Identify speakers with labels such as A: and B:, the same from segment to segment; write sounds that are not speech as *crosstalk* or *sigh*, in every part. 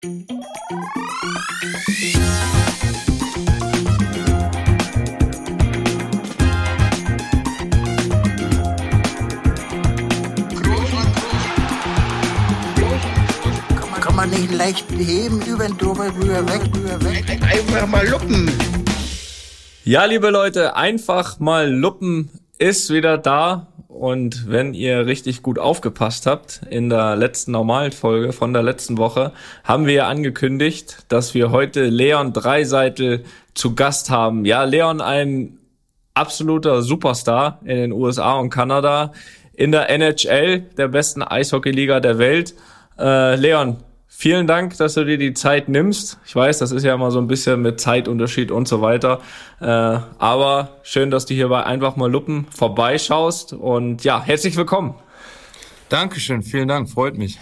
A: Kann man nicht leicht heben, über den drüber, rüber, weg, rüber, weg.
B: Einfach mal luppen.
C: Ja, liebe Leute, einfach mal luppen ist wieder da. Und wenn ihr richtig gut aufgepasst habt, in der letzten Normalfolge von der letzten Woche, haben wir ja angekündigt, dass wir heute Leon Dreiseitel zu Gast haben. Ja, Leon, ein absoluter Superstar in den USA und Kanada, in der NHL, der besten Eishockeyliga der Welt. Äh, Leon, vielen Dank, dass du dir die Zeit nimmst. Ich weiß, das ist ja immer so ein bisschen mit Zeitunterschied und so weiter. Äh, aber schön, dass du hier bei Einfach mal Luppen vorbeischaust. Und ja, herzlich willkommen.
D: Dankeschön, vielen Dank, freut mich.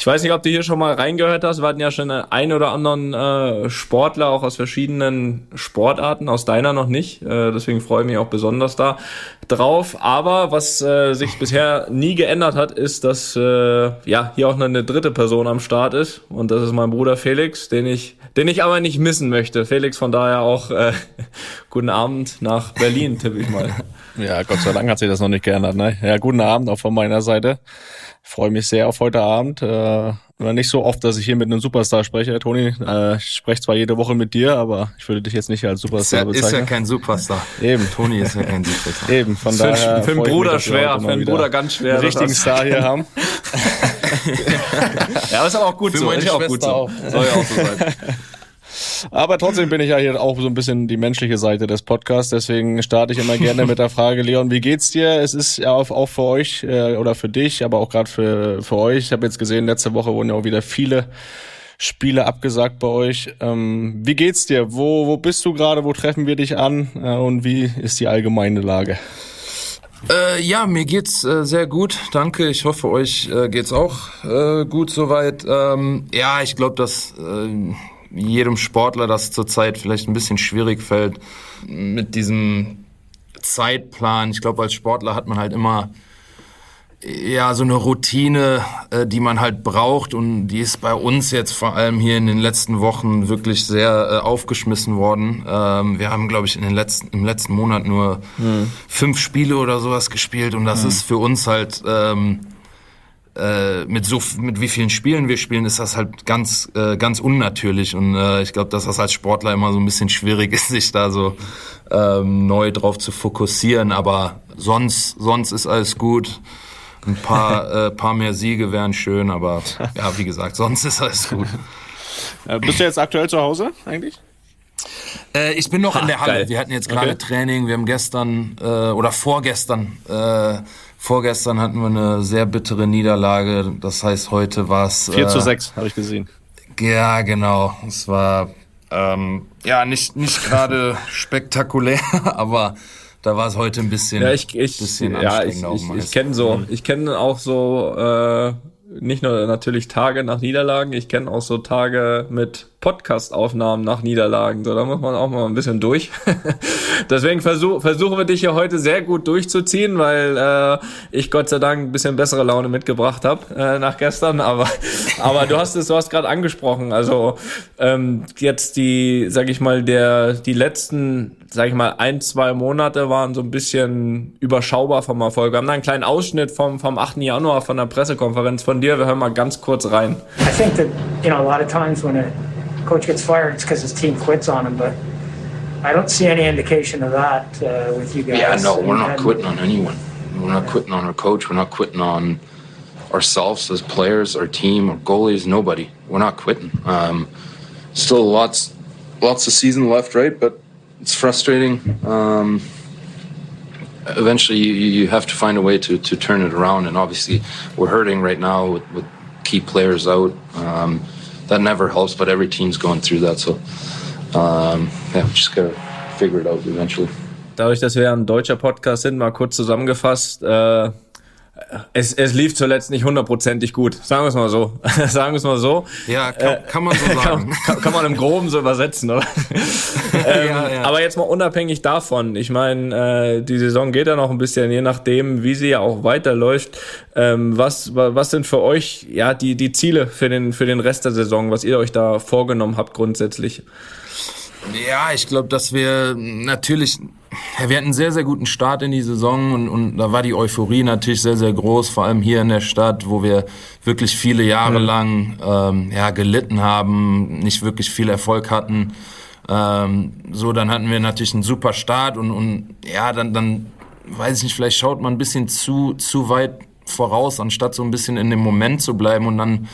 C: Ich weiß nicht, ob du hier schon mal reingehört hast. Wir hatten ja schon einen oder anderen äh, Sportler auch aus verschiedenen Sportarten, aus deiner noch nicht. Äh, deswegen freue ich mich auch besonders da drauf. Aber was äh, sich bisher nie geändert hat, ist, dass äh, ja hier auch noch eine dritte Person am Start ist. Und das ist mein Bruder Felix, den ich, den ich aber nicht missen möchte. Felix, von daher auch äh, *laughs* guten Abend nach Berlin, tippe ich mal. *laughs*
D: Ja, Gott sei Dank hat sich das noch nicht geändert. Ne? Ja, guten Abend auch von meiner Seite freue mich sehr auf heute Abend. Äh, nicht so oft, dass ich hier mit einem Superstar spreche, Toni. Äh, ich spreche zwar jede Woche mit dir, aber ich würde dich jetzt nicht als Superstar
B: ist ja,
D: bezeichnen.
B: Ist ja kein Superstar.
D: Eben.
B: Toni ist ja kein Superstar.
D: Eben, von
C: für
D: daher.
C: Für einen Bruder mich, schwer, für einen Bruder ganz schwer.
D: Einen richtigen Star hier haben. *laughs*
C: ja, ist aber auch gut
B: für
C: so.
B: Meine
C: ist auch gut so.
B: Auch.
C: Soll ja auch so sein. *laughs*
D: Aber trotzdem bin ich ja hier auch so ein bisschen die menschliche Seite des Podcasts. Deswegen starte ich immer gerne mit der Frage, Leon, wie geht's dir? Es ist ja auch für euch äh, oder für dich, aber auch gerade für, für euch. Ich habe jetzt gesehen, letzte Woche wurden ja auch wieder viele Spiele abgesagt bei euch. Ähm, wie geht's dir? Wo, wo bist du gerade? Wo treffen wir dich an? Äh, und wie ist die allgemeine Lage?
B: Äh, ja, mir geht's äh, sehr gut, danke. Ich hoffe, euch äh, geht's auch äh, gut soweit. Ähm, ja, ich glaube, dass äh, jedem Sportler das zurzeit vielleicht ein bisschen schwierig fällt mit diesem Zeitplan. Ich glaube, als Sportler hat man halt immer ja so eine Routine, äh, die man halt braucht und die ist bei uns jetzt vor allem hier in den letzten Wochen wirklich sehr äh, aufgeschmissen worden. Ähm, wir haben, glaube ich, in den letzten im letzten Monat nur hm. fünf Spiele oder sowas gespielt und das hm. ist für uns halt ähm, äh, mit so mit wie vielen Spielen wir spielen, ist das halt ganz äh, ganz unnatürlich und äh, ich glaube, dass das als Sportler immer so ein bisschen schwierig *laughs* ist, sich da so ähm, neu drauf zu fokussieren. Aber sonst sonst ist alles gut. Ein paar *laughs* äh, paar mehr Siege wären schön, aber ja, wie gesagt, sonst ist alles gut.
D: Äh, bist du jetzt aktuell zu Hause eigentlich?
B: Äh, ich bin noch ha, in der Halle. Geil. Wir hatten jetzt gerade okay. Training. Wir haben gestern äh, oder vorgestern äh, Vorgestern hatten wir eine sehr bittere Niederlage. Das heißt, heute war es.
D: 4 zu 6, äh, habe ich gesehen.
B: Ja, genau. Es war ähm, ja nicht, nicht gerade *laughs* spektakulär, aber da war es heute ein bisschen,
C: ja, ich, ich,
B: bisschen
C: ja, ich, ich, ich kenne so, ich kenne auch so äh, nicht nur natürlich Tage nach Niederlagen, ich kenne auch so Tage mit Podcast-Aufnahmen nach Niederlagen. So, da muss man auch mal ein bisschen durch. *laughs* Deswegen versuch, versuchen wir dich hier heute sehr gut durchzuziehen, weil äh, ich Gott sei Dank ein bisschen bessere Laune mitgebracht habe äh, nach gestern. Aber, *laughs* aber du hast es, du hast gerade angesprochen. Also ähm, jetzt die, sag ich mal, der die letzten, sag ich mal, ein zwei Monate waren so ein bisschen überschaubar vom Erfolg. Wir haben da einen kleinen Ausschnitt vom vom 8. Januar von der Pressekonferenz von dir. Wir hören mal ganz kurz rein.
E: I think that you know a lot of times when a coach gets fired, it's because his team quits on him. But I don't see any indication of that uh, with you guys.
F: Yeah, no, we're not quitting on anyone. We're not quitting on our coach. We're not quitting on ourselves as players, our team, our goalies, nobody. We're not quitting. Um, still lots, lots of season left, right? But it's frustrating. Um, eventually, you, you have to find a way to, to turn it around. And obviously, we're hurting right now with, with key players out. Um, that never helps, but every team's going through that. So, um, yeah, we just gotta figure it out eventually.
C: Dadurch, dass wir ein deutscher Podcast sind, mal kurz zusammengefasst, äh, es, es lief zuletzt nicht hundertprozentig gut. Sagen wir es mal so. *laughs* sagen wir es mal so.
B: Ja, kann, äh, kann man so *laughs* sagen.
C: Kann, kann, man im Groben so übersetzen, oder? *laughs* ähm, ja, ja. Aber jetzt mal unabhängig davon. Ich meine, äh, die Saison geht ja noch ein bisschen, je nachdem, wie sie ja auch weiterläuft. Ähm, was, was sind für euch ja die, die Ziele für den, für den Rest der Saison, was ihr euch da vorgenommen habt grundsätzlich?
B: Ja, ich glaube, dass wir natürlich, wir hatten einen sehr, sehr guten Start in die Saison und, und da war die Euphorie natürlich sehr, sehr groß, vor allem hier in der Stadt, wo wir wirklich viele Jahre mhm. lang ähm, ja, gelitten haben, nicht wirklich viel Erfolg hatten. Ähm, so, dann hatten wir natürlich einen super Start und, und ja, dann, dann weiß ich nicht, vielleicht schaut man ein bisschen zu, zu weit voraus, anstatt so ein bisschen in dem Moment zu bleiben. Und dann,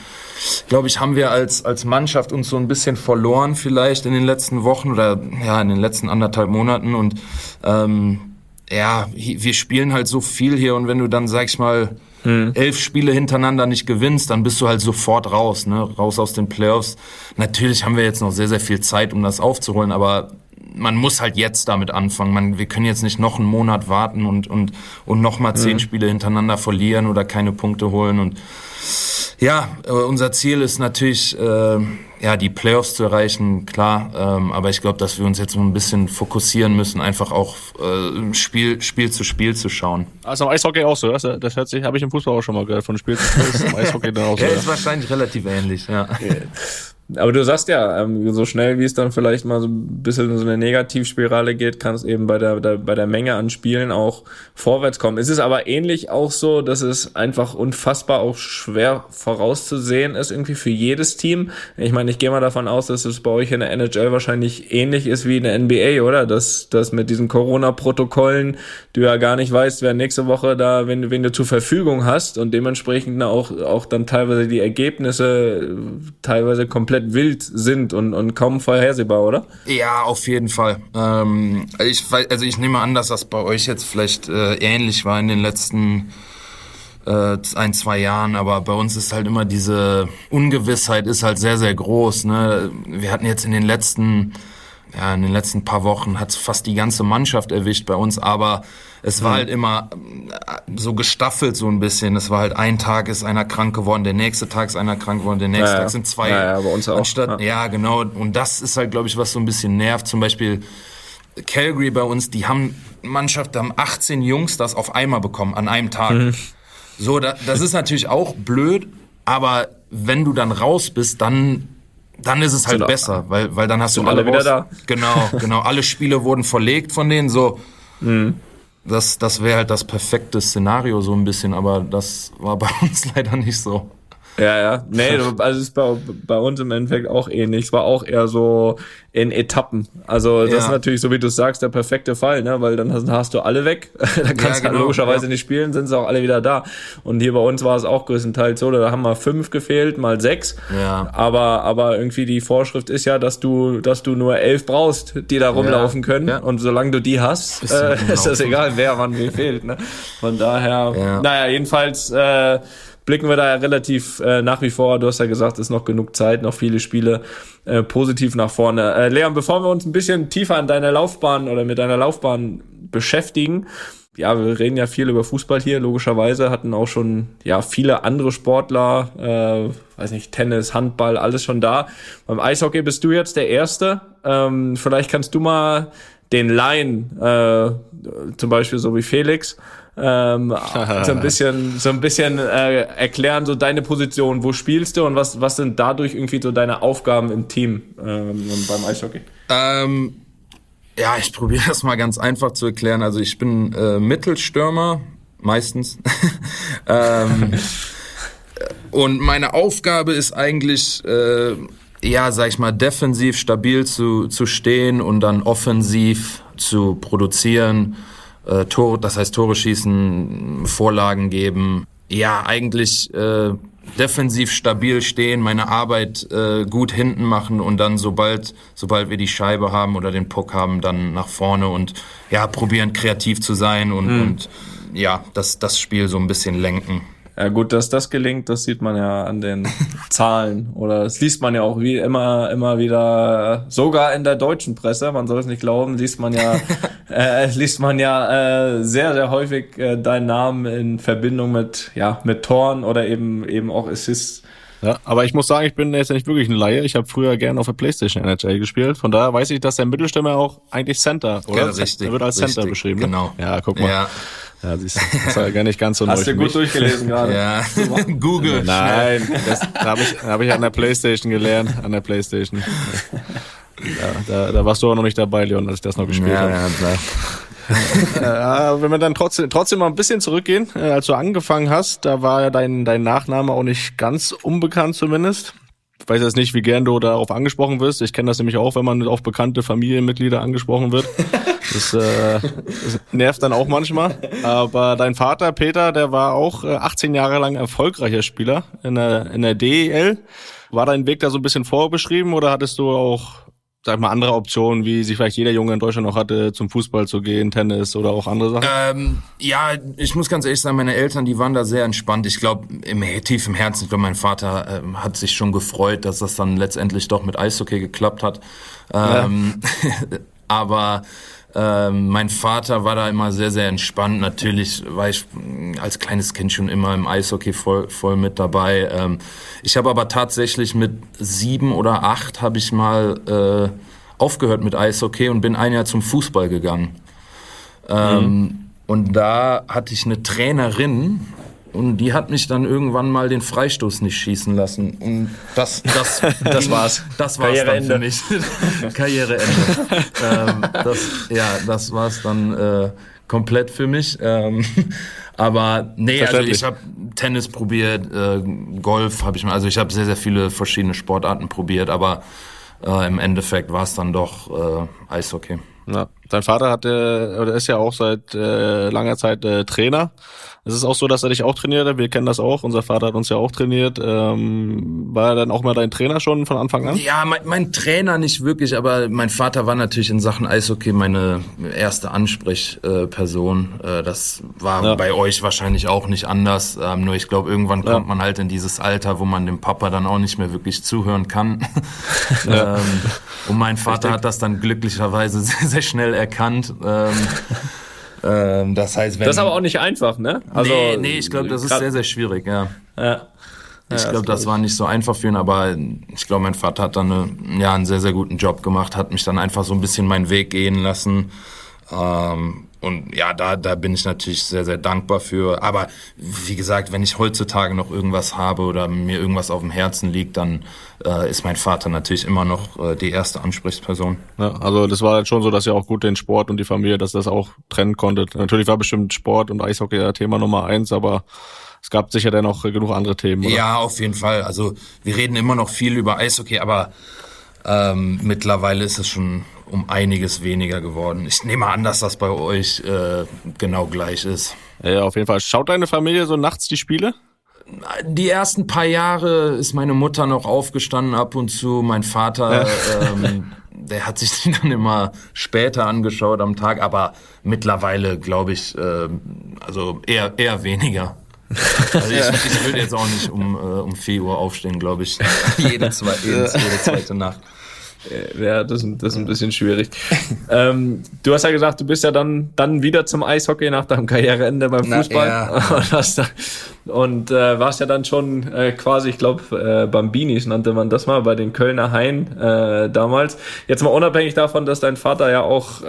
B: glaube ich, haben wir als, als Mannschaft uns so ein bisschen verloren vielleicht in den letzten Wochen oder ja, in den letzten anderthalb Monaten. Und ähm, ja, wir spielen halt so viel hier und wenn du dann, sag ich mal, hm. elf Spiele hintereinander nicht gewinnst, dann bist du halt sofort raus, ne? raus aus den Playoffs. Natürlich haben wir jetzt noch sehr, sehr viel Zeit, um das aufzuholen, aber man muss halt jetzt damit anfangen. Man, wir können jetzt nicht noch einen Monat warten und, und, und noch mal zehn mhm. Spiele hintereinander verlieren oder keine Punkte holen. Und ja, äh, unser Ziel ist natürlich, äh, ja, die Playoffs zu erreichen, klar. Ähm, aber ich glaube, dass wir uns jetzt ein bisschen fokussieren müssen, einfach auch äh, Spiel, Spiel zu Spiel zu schauen.
D: Also im Eishockey auch so, das, das hört sich, habe ich im Fußball auch schon mal gehört, von Spiel zu Spiel ist im *laughs* Eishockey dann auch so.
B: ja, ist wahrscheinlich relativ ähnlich, ja.
C: Aber du sagst ja, ähm, so schnell wie es dann vielleicht mal so ein bisschen in so eine Negativspirale geht, kann es eben bei der, der, bei der Menge an Spielen auch vorwärts kommen. Es ist aber ähnlich auch so, dass es einfach unfassbar auch schwer vorauszusehen ist, irgendwie für jedes Team. Ich meine, ich gehe mal davon aus, dass es bei euch in der NHL wahrscheinlich ähnlich ist wie in der NBA, oder? Dass, dass mit diesen Corona-Protokollen du ja gar nicht weißt, wer nächste Woche da, wenn, wenn du zur Verfügung hast und dementsprechend auch, auch dann teilweise die Ergebnisse teilweise komplett komplett wild sind und, und kaum vorhersehbar, oder?
B: Ja, auf jeden Fall. Ähm, ich, also ich nehme an, dass das bei euch jetzt vielleicht äh, ähnlich war in den letzten äh, ein, zwei Jahren, aber bei uns ist halt immer diese Ungewissheit ist halt sehr, sehr groß. Ne? Wir hatten jetzt in den letzten ja, in den letzten paar Wochen hat fast die ganze Mannschaft erwischt bei uns, aber es war mhm. halt immer äh, so gestaffelt so ein bisschen. Es war halt ein Tag ist einer krank geworden, der nächste Tag ist einer krank geworden, der nächste ja, Tag sind zwei.
C: Ja, ja, bei uns auch.
B: Anstatt, ja. ja, genau. Und das ist halt, glaube ich, was so ein bisschen nervt. Zum Beispiel Calgary bei uns, die haben Mannschaft, da haben 18 Jungs das auf einmal bekommen an einem Tag. Mhm. So, da, das ist natürlich auch blöd, aber wenn du dann raus bist, dann dann ist es halt sind besser, weil, weil dann hast du alle,
C: alle wieder da.
B: Genau, genau. Alle Spiele wurden verlegt von denen, so. Mhm. Das, das wäre halt das perfekte Szenario so ein bisschen, aber das war bei *laughs* uns leider nicht so.
C: Ja, ja. Nee, *laughs* also es ist bei, bei uns im Endeffekt auch ähnlich. Es war auch eher so in Etappen. Also das ja. ist natürlich, so wie du sagst, der perfekte Fall, ne? Weil dann hast, hast du alle weg. *laughs* dann kannst ja, genau, du logischerweise ja. nicht spielen, sind sie auch alle wieder da. Und hier bei uns war es auch größtenteils so, da haben mal fünf gefehlt, mal sechs. Ja. Aber, aber irgendwie die Vorschrift ist ja, dass du, dass du nur elf brauchst, die da rumlaufen können. Ja. Und solange du die hast, äh, *laughs* ist das egal, wer wann wie fehlt. Ne? Von daher, ja. naja, jedenfalls äh, blicken wir da ja relativ äh, nach wie vor, du hast ja gesagt, ist noch genug Zeit, noch viele Spiele äh, positiv nach vorne. Äh, Leon, bevor wir uns ein bisschen tiefer an deiner Laufbahn oder mit deiner Laufbahn beschäftigen, ja, wir reden ja viel über Fußball hier, logischerweise, hatten auch schon ja viele andere Sportler, äh, weiß nicht, Tennis, Handball, alles schon da. Beim Eishockey bist du jetzt der Erste. Ähm, vielleicht kannst du mal den Laien, äh, zum Beispiel so wie Felix, ähm, so ein *laughs* bisschen, so ein bisschen äh, erklären, so deine Position, wo spielst du und was, was sind dadurch irgendwie so deine Aufgaben im Team ähm, beim Eishockey?
B: Ähm, ja, ich probiere *laughs* das mal ganz einfach zu erklären. Also ich bin äh, Mittelstürmer, meistens. *laughs* ähm, und meine Aufgabe ist eigentlich, äh, ja, sag ich mal, defensiv stabil zu, zu stehen und dann offensiv zu produzieren äh, Tore, das heißt Tore schießen, Vorlagen geben. Ja, eigentlich äh, defensiv stabil stehen, meine Arbeit äh, gut hinten machen und dann sobald sobald wir die Scheibe haben oder den Puck haben, dann nach vorne und ja probieren kreativ zu sein und, mhm. und ja das das Spiel so ein bisschen lenken.
C: Ja gut, dass das gelingt, das sieht man ja an den *laughs* Zahlen oder das liest man ja auch wie immer immer wieder sogar in der deutschen Presse, man soll es nicht glauben, liest man ja *laughs* äh, liest man ja äh, sehr, sehr häufig äh, deinen Namen in Verbindung mit, ja, mit Toren oder eben, eben auch Assists.
D: Ja, aber ich muss sagen, ich bin jetzt nicht wirklich ein Laie. Ich habe früher gerne auf der Playstation NHL gespielt. Von daher weiß ich, dass der Mittelstürmer auch eigentlich Center, oder?
B: Ja, richtig,
D: er wird als
B: richtig,
D: Center beschrieben. Ne?
B: genau.
D: Ja, guck mal.
B: Ja.
D: Ja, siehst du, das ist ja gar nicht ganz so
C: Hast
D: neu
C: du
D: für
C: gut
D: mich.
C: durchgelesen gerade.
B: Ja, *laughs* Google.
D: Nein, das habe ich, hab ich an der Playstation gelernt, an der Playstation. Ja, da, da warst du auch noch nicht dabei, Leon, als ich das noch gespielt
B: Ja,
D: habe.
B: ja, klar. *laughs*
D: Ja, wenn wir dann trotzdem, trotzdem mal ein bisschen zurückgehen, äh, als du angefangen hast, da war ja dein, dein Nachname auch nicht ganz unbekannt zumindest. Ich weiß jetzt nicht, wie gern du darauf angesprochen wirst. Ich kenne das nämlich auch, wenn man auf bekannte Familienmitglieder angesprochen wird. *laughs* Das, äh, das nervt dann auch manchmal. Aber dein Vater, Peter, der war auch äh, 18 Jahre lang erfolgreicher Spieler in der, in der DEL. War dein Weg da so ein bisschen vorbeschrieben oder hattest du auch sag mal, andere Optionen, wie sich vielleicht jeder Junge in Deutschland noch hatte, zum Fußball zu gehen, Tennis oder auch andere Sachen?
B: Ähm, ja, ich muss ganz ehrlich sagen, meine Eltern, die waren da sehr entspannt. Ich glaube, im tief im Herzen, ich glaube, mein Vater ähm, hat sich schon gefreut, dass das dann letztendlich doch mit Eishockey geklappt hat. Ähm, *laughs* aber ähm, mein Vater war da immer sehr, sehr entspannt. Natürlich war ich mh, als kleines Kind schon immer im Eishockey voll, voll mit dabei. Ähm, ich habe aber tatsächlich mit sieben oder acht habe ich mal äh, aufgehört mit Eishockey und bin ein Jahr zum Fußball gegangen. Ähm, Und da hatte ich eine Trainerin und die hat mich dann irgendwann mal den Freistoß nicht schießen lassen. Und das, das,
C: Das war's.
B: Das war's dann
C: Karriereende.
B: für mich. *laughs* Karriereende. ähm, das, ja, das war's dann äh, komplett für mich. Ähm, aber nee, also ich habe Tennis probiert, äh, Golf habe ich mal, also ich habe sehr, sehr viele verschiedene Sportarten probiert, aber äh, im Endeffekt war es dann doch äh, Eishockey.
D: Ja. Dein Vater hatte, oder ist ja auch seit äh, langer Zeit äh, Trainer. Es ist auch so, dass er dich auch trainiert hat. Wir kennen das auch. Unser Vater hat uns ja auch trainiert. Ähm, war er dann auch mal dein Trainer schon von Anfang an?
B: Ja, mein, mein Trainer nicht wirklich, aber mein Vater war natürlich in Sachen Eishockey meine erste Ansprechperson. Äh, das war
D: Ja.
B: bei euch wahrscheinlich auch nicht anders. Ähm, nur ich glaube, irgendwann kommt man halt in dieses Alter, wo man dem Papa dann auch nicht mehr wirklich zuhören kann. *laughs* *laughs* ähm, und mein Vater hat das dann glücklicherweise *laughs* sehr, sehr schnell erkannt. Ähm, *laughs* ähm, das heißt, wenn
C: Das ist aber auch nicht einfach, ne? Also,
B: nee, nee, ich glaube, das ist sehr, sehr schwierig, ja.
C: Ja.
B: Ich glaube, das war nicht so einfach für ihn, aber ich glaube, mein Vater hat dann eine, ja, einen sehr, sehr guten Job gemacht, hat mich dann einfach so ein bisschen meinen Weg gehen lassen. Ähm, und ja, da, da bin ich natürlich sehr, sehr dankbar für. Aber wie gesagt, wenn ich heutzutage noch irgendwas habe oder mir irgendwas auf dem Herzen liegt, dann äh, ist mein Vater natürlich immer noch äh, die erste Ansprechperson.
D: Ja, also das war halt schon so, dass ihr auch gut den Sport und die Familie, dass das auch trennen konntet. Natürlich war bestimmt Sport und Eishockey ja Thema Nummer eins, aber es gab sicher dann noch genug andere Themen, oder?
B: Ja, auf jeden Fall. Also wir reden immer noch viel über Eishockey, aber ähm, mittlerweile ist es schon um einiges weniger geworden. Ich nehme an, dass das bei euch äh, genau gleich ist.
D: Ja, auf jeden Fall. Schaut deine Familie so nachts die Spiele?
B: Die ersten paar Jahre ist meine Mutter noch aufgestanden ab und zu. Mein Vater, ähm, *laughs* der hat sich *laughs* die dann immer später angeschaut am Tag, aber mittlerweile glaube ich, ähm, also eher eher weniger. Also ich, *laughs* ich würde jetzt auch nicht um, äh, um 4 Uhr aufstehen, glaube ich. Jede, zwei, jede, jede zweite Nacht.
C: Ja, das, ist- das ist ein bisschen schwierig. *laughs* ähm, du hast ja gesagt, du bist ja dann, dann wieder zum Eishockey nach deinem Karriereende beim
B: Na,
C: Fußball.
B: ja. *laughs*
C: und hast da, und äh, warst ja dann schon äh, quasi, ich glaube, äh, Bambinis nannte man das mal, bei den Kölner Hain äh, damals. Jetzt mal unabhängig davon, dass dein Vater ja auch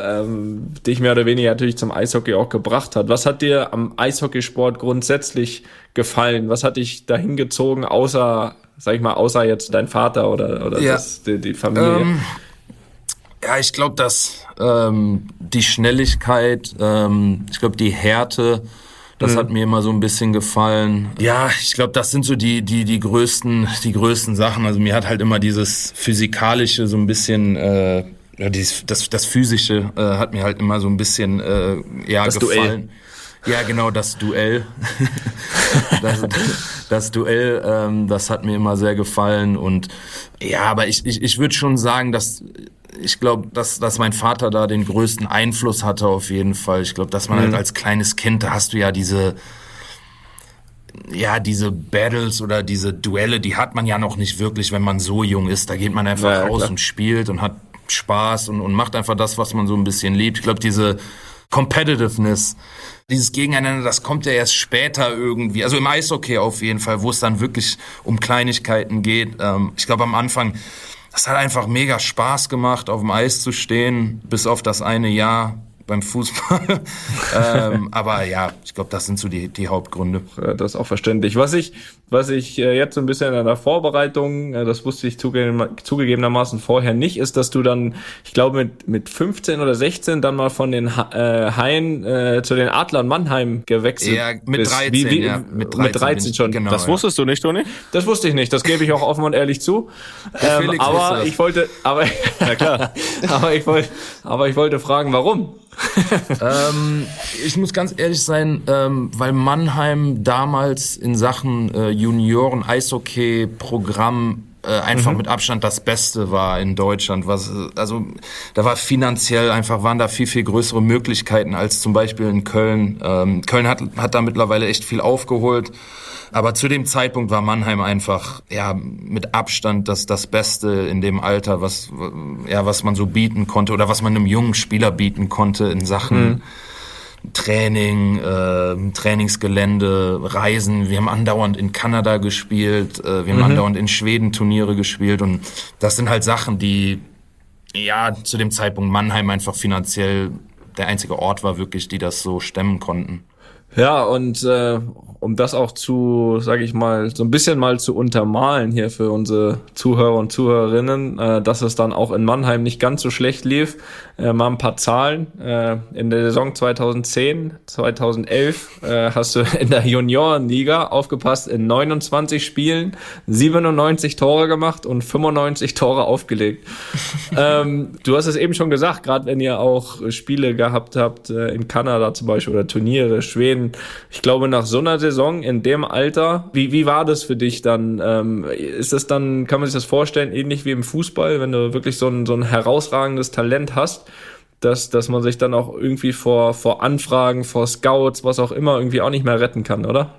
C: ähm, dich mehr oder weniger natürlich zum Eishockey auch gebracht hat. Was hat dir am Eishockeysport grundsätzlich gefallen? Was hat dich dahin gezogen, außer, sag ich mal, außer jetzt dein Vater oder, oder
B: Ja.
C: das, die, die Familie?
B: Ähm, ja, ich glaube, dass ähm, die Schnelligkeit, ähm, ich glaube, die Härte, das hat mir immer so ein bisschen gefallen. Ja, ich glaube, das sind so die die die größten die größten Sachen. Also mir hat halt immer dieses physikalische so ein bisschen äh, ja, dieses, das das physische äh, hat mir halt immer so ein bisschen äh, ja
C: Das Duell.
B: Ja, genau, das Duell. *laughs* das, das Duell, ähm, das hat mir immer sehr gefallen. Und ja, aber ich, ich, ich würde schon sagen, dass ich glaube, dass, dass mein Vater da den größten Einfluss hatte auf jeden Fall. Ich glaube, dass man halt als kleines Kind, da hast du ja diese, ja, diese Battles oder diese Duelle, die hat man ja noch nicht wirklich, wenn man so jung ist. Da geht man einfach
C: ja,
B: raus
C: klar.
B: und spielt und hat Spaß und, und macht einfach das, was man so ein bisschen liebt. Ich glaube, diese Competitiveness, dieses Gegeneinander, das kommt ja erst später irgendwie. Also im Eishockey auf jeden Fall, wo es dann wirklich um Kleinigkeiten geht. Ähm, ich glaube, am Anfang, das hat einfach mega Spaß gemacht, auf dem Eis zu stehen, bis auf das eine Jahr beim Fußball. *laughs* ähm, aber ja, ich glaube, das sind so die, die Hauptgründe.
C: Das ist auch verständlich. Was ich, was ich äh, jetzt so ein bisschen in der Vorbereitung, äh, das wusste ich zugegebenermaßen vorher nicht, ist, dass du dann, ich glaube, mit, mit 15 oder 16 dann mal von den äh, Haien äh, zu den Adlern Mannheim gewechselt
B: Ja, mit
C: bist.
B: 13,
C: wie, wie,
B: ja.
C: Mit 13, mit 13 schon.
B: Genau,
D: Das
B: ja.
D: wusstest du nicht, Toni?
C: Das wusste ich nicht, das gebe ich auch offen und ehrlich zu. Ähm, aber ich wollte, aber, *laughs*
D: Ja klar.
C: aber ich wollte, aber ich wollte fragen, warum?
B: Ähm, ich muss ganz ehrlich sein, ähm, weil Mannheim damals in Sachen äh, Junioren-Eishockey-Programm äh, einfach mit Abstand das Beste war in Deutschland. Was, also da war finanziell einfach waren da viel viel größere Möglichkeiten als zum Beispiel in Köln. Ähm, Köln hat hat da mittlerweile echt viel aufgeholt. Aber zu dem Zeitpunkt war Mannheim einfach ja mit Abstand das das Beste in dem Alter, was ja was man so bieten konnte oder was man einem jungen Spieler bieten konnte in Sachen Training, äh, Trainingsgelände, Reisen. Wir haben andauernd in Kanada gespielt, äh, wir haben andauernd in Schweden Turniere gespielt und das sind halt Sachen, die ja zu dem Zeitpunkt Mannheim einfach finanziell der einzige Ort war wirklich, die das so stemmen konnten.
C: Ja, und äh, um das auch zu, sage ich mal, so ein bisschen mal zu untermalen hier für unsere Zuhörer und Zuhörerinnen, äh, dass es dann auch in Mannheim nicht ganz so schlecht lief. Äh, mal ein paar Zahlen. Äh, in der Saison 2010, 2011 äh, hast du in der Juniorenliga aufgepasst, in 29 Spielen 97 Tore gemacht und 95 Tore aufgelegt. *laughs* ähm, du hast es eben schon gesagt, gerade wenn ihr auch Spiele gehabt habt äh, in Kanada zum Beispiel oder Turniere, Schweden. Ich glaube, nach so einer Saison in dem Alter, wie, wie war das für dich dann? Ähm, ist das dann, kann man sich das vorstellen, ähnlich wie im Fußball, wenn du wirklich so ein, so ein herausragendes Talent hast? Dass, dass man sich dann auch irgendwie vor, vor Anfragen, vor Scouts, was auch immer, irgendwie auch nicht mehr retten kann, oder?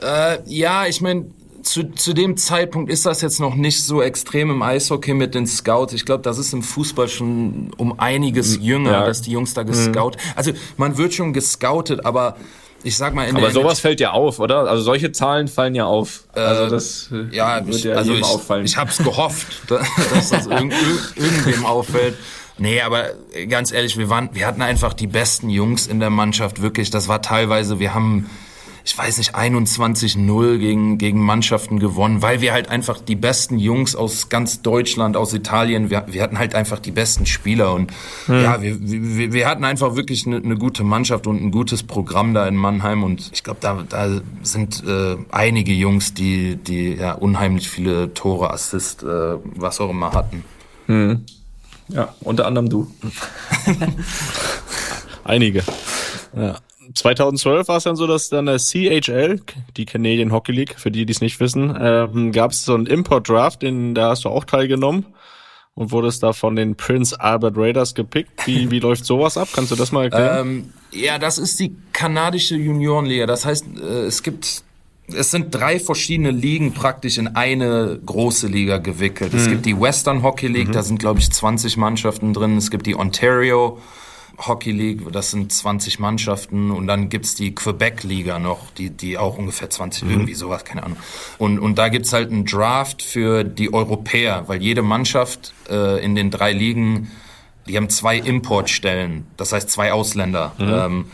B: Äh, ja, ich meine, zu, zu dem Zeitpunkt ist das jetzt noch nicht so extrem im Eishockey mit den Scouts. Ich glaube, das ist im Fußball schon um einiges jünger,
C: ja.
B: dass die Jungs da gescoutet. Also man wird schon gescoutet, aber ich sag mal in
C: Aber sowas fällt ja auf, oder? Also solche Zahlen fallen ja auf. Also das äh,
B: ja,
C: wird
B: ich,
C: ja
B: also
C: jedem
B: ich,
C: auffallen.
B: ich hab's gehofft, da- *laughs* dass das irgend, irg- irgendwem auffällt. Nee, aber ganz ehrlich, wir waren, wir hatten einfach die besten Jungs in der Mannschaft, wirklich. Das war teilweise, wir haben, ich weiß nicht, 21-0 gegen, gegen Mannschaften gewonnen, weil wir halt einfach die besten Jungs aus ganz Deutschland, aus Italien, wir, wir hatten halt einfach die besten Spieler und ja, wir, wir, wir hatten einfach wirklich eine, eine gute Mannschaft und ein gutes Programm da in Mannheim und ich glaube, da, da sind äh, einige Jungs, die, die ja unheimlich viele Tore, Assist, äh, was auch immer hatten.
C: ja, unter anderem du. *laughs*
D: Einige. Ja. 2012 war es dann so, dass dann der CHL, die Canadian Hockey League, für die, die es nicht wissen, ähm, gab es so einen Import-Draft, den da hast du auch teilgenommen und wurdest da von den Prince Albert Raiders gepickt. Wie, wie *laughs* läuft sowas ab? Kannst du das mal erklären?
B: Ähm, ja, das ist die kanadische Juniorenliga. Das heißt, äh, es gibt, es sind drei verschiedene Ligen praktisch in eine große Liga gewickelt. Es gibt die Western Hockey League, da sind glaube ich 20 Mannschaften drin. Es gibt die Ontario Hockey League, das sind 20 Mannschaften und dann gibt's die Quebec Liga noch, die, die auch ungefähr 20, irgendwie sowas, keine Ahnung. Und, und da gibt's halt einen Draft für die Europäer, weil jede Mannschaft äh, in den drei Ligen die haben zwei Importstellen, das heißt zwei Ausländer. Ähm,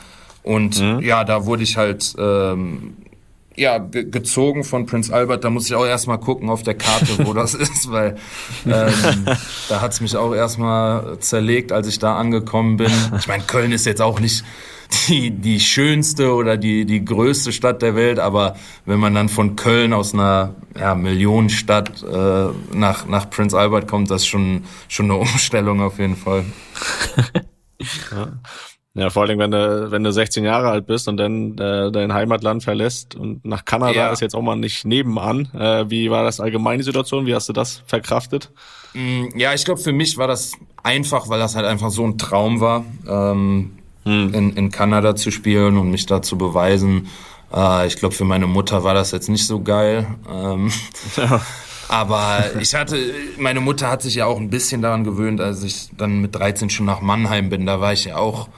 B: und ja, da wurde ich halt ähm, ja, ge gezogen von Prince Albert. Da muss ich auch erstmal gucken auf der Karte, wo das *laughs* ist, weil ähm, da hat's mich auch erstmal zerlegt, als ich da angekommen bin. Ich meine, Köln ist jetzt auch nicht die, die schönste oder die, die größte Stadt der Welt, aber wenn man dann von Köln aus einer ja, Millionenstadt äh, nach, nach Prince Albert kommt, das ist schon, schon eine *laughs* Umstellung auf jeden Fall.
D: Ja, vor allem, wenn du, wenn du 16 Jahre alt bist und dann äh, dein Heimatland verlässt und nach Kanada
B: Ja.
D: ist jetzt auch mal nicht nebenan. Äh, wie war das allgemein die Situation? Wie hast du das verkraftet?
B: Ja, ich glaube, für mich war das einfach, weil das halt einfach so ein Traum war, ähm, in, in Kanada zu spielen und mich da zu beweisen. Äh, ich glaube, für meine Mutter war das jetzt nicht so geil. Ähm, *laughs* Aber ich hatte, meine Mutter hat sich ja auch ein bisschen daran gewöhnt, als ich dann mit 13 schon nach Mannheim bin. Da war ich ja auch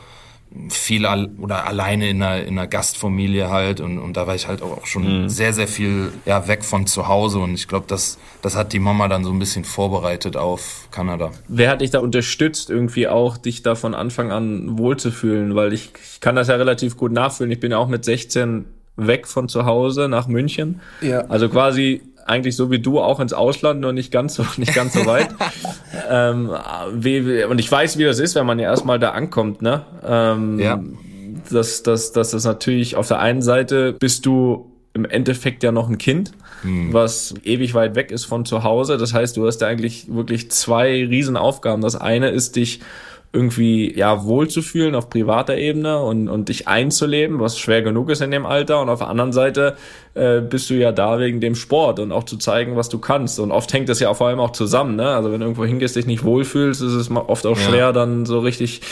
B: viel al oder alleine in einer, in einer Gastfamilie halt und, und da war ich halt auch schon mhm. sehr, sehr viel ja, weg von zu Hause und ich glaube, das, das hat die Mama dann so ein bisschen vorbereitet auf Kanada.
C: Wer hat dich da unterstützt, irgendwie auch dich da von Anfang an wohlzufühlen? Weil ich, ich kann das ja relativ gut nachfühlen. Ich bin ja auch mit 16 weg von zu Hause nach München. Ja. Also quasi eigentlich so wie du auch ins Ausland, nur nicht ganz so, *laughs* nicht ganz so weit. *laughs* ähm, wie, und ich weiß, wie das ist, wenn man ja erstmal da ankommt, ne? Ähm, ja. Dass, dass, dass das natürlich auf der einen Seite bist du im Endeffekt ja noch ein Kind, hm. was ewig weit weg ist von zu Hause. Das heißt, du hast da eigentlich wirklich zwei Riesenaufgaben. Das eine ist, dich irgendwie ja wohlzufühlen auf privater Ebene und, und dich einzuleben, was schwer genug ist in dem Alter. Und auf der anderen Seite äh, bist du ja da wegen dem Sport und auch zu zeigen, was du kannst. Und oft hängt das ja vor allem auch zusammen. Ne? Also wenn du irgendwo hingehst, dich nicht wohlfühlst, ist es oft auch schwer, ja. dann so richtig.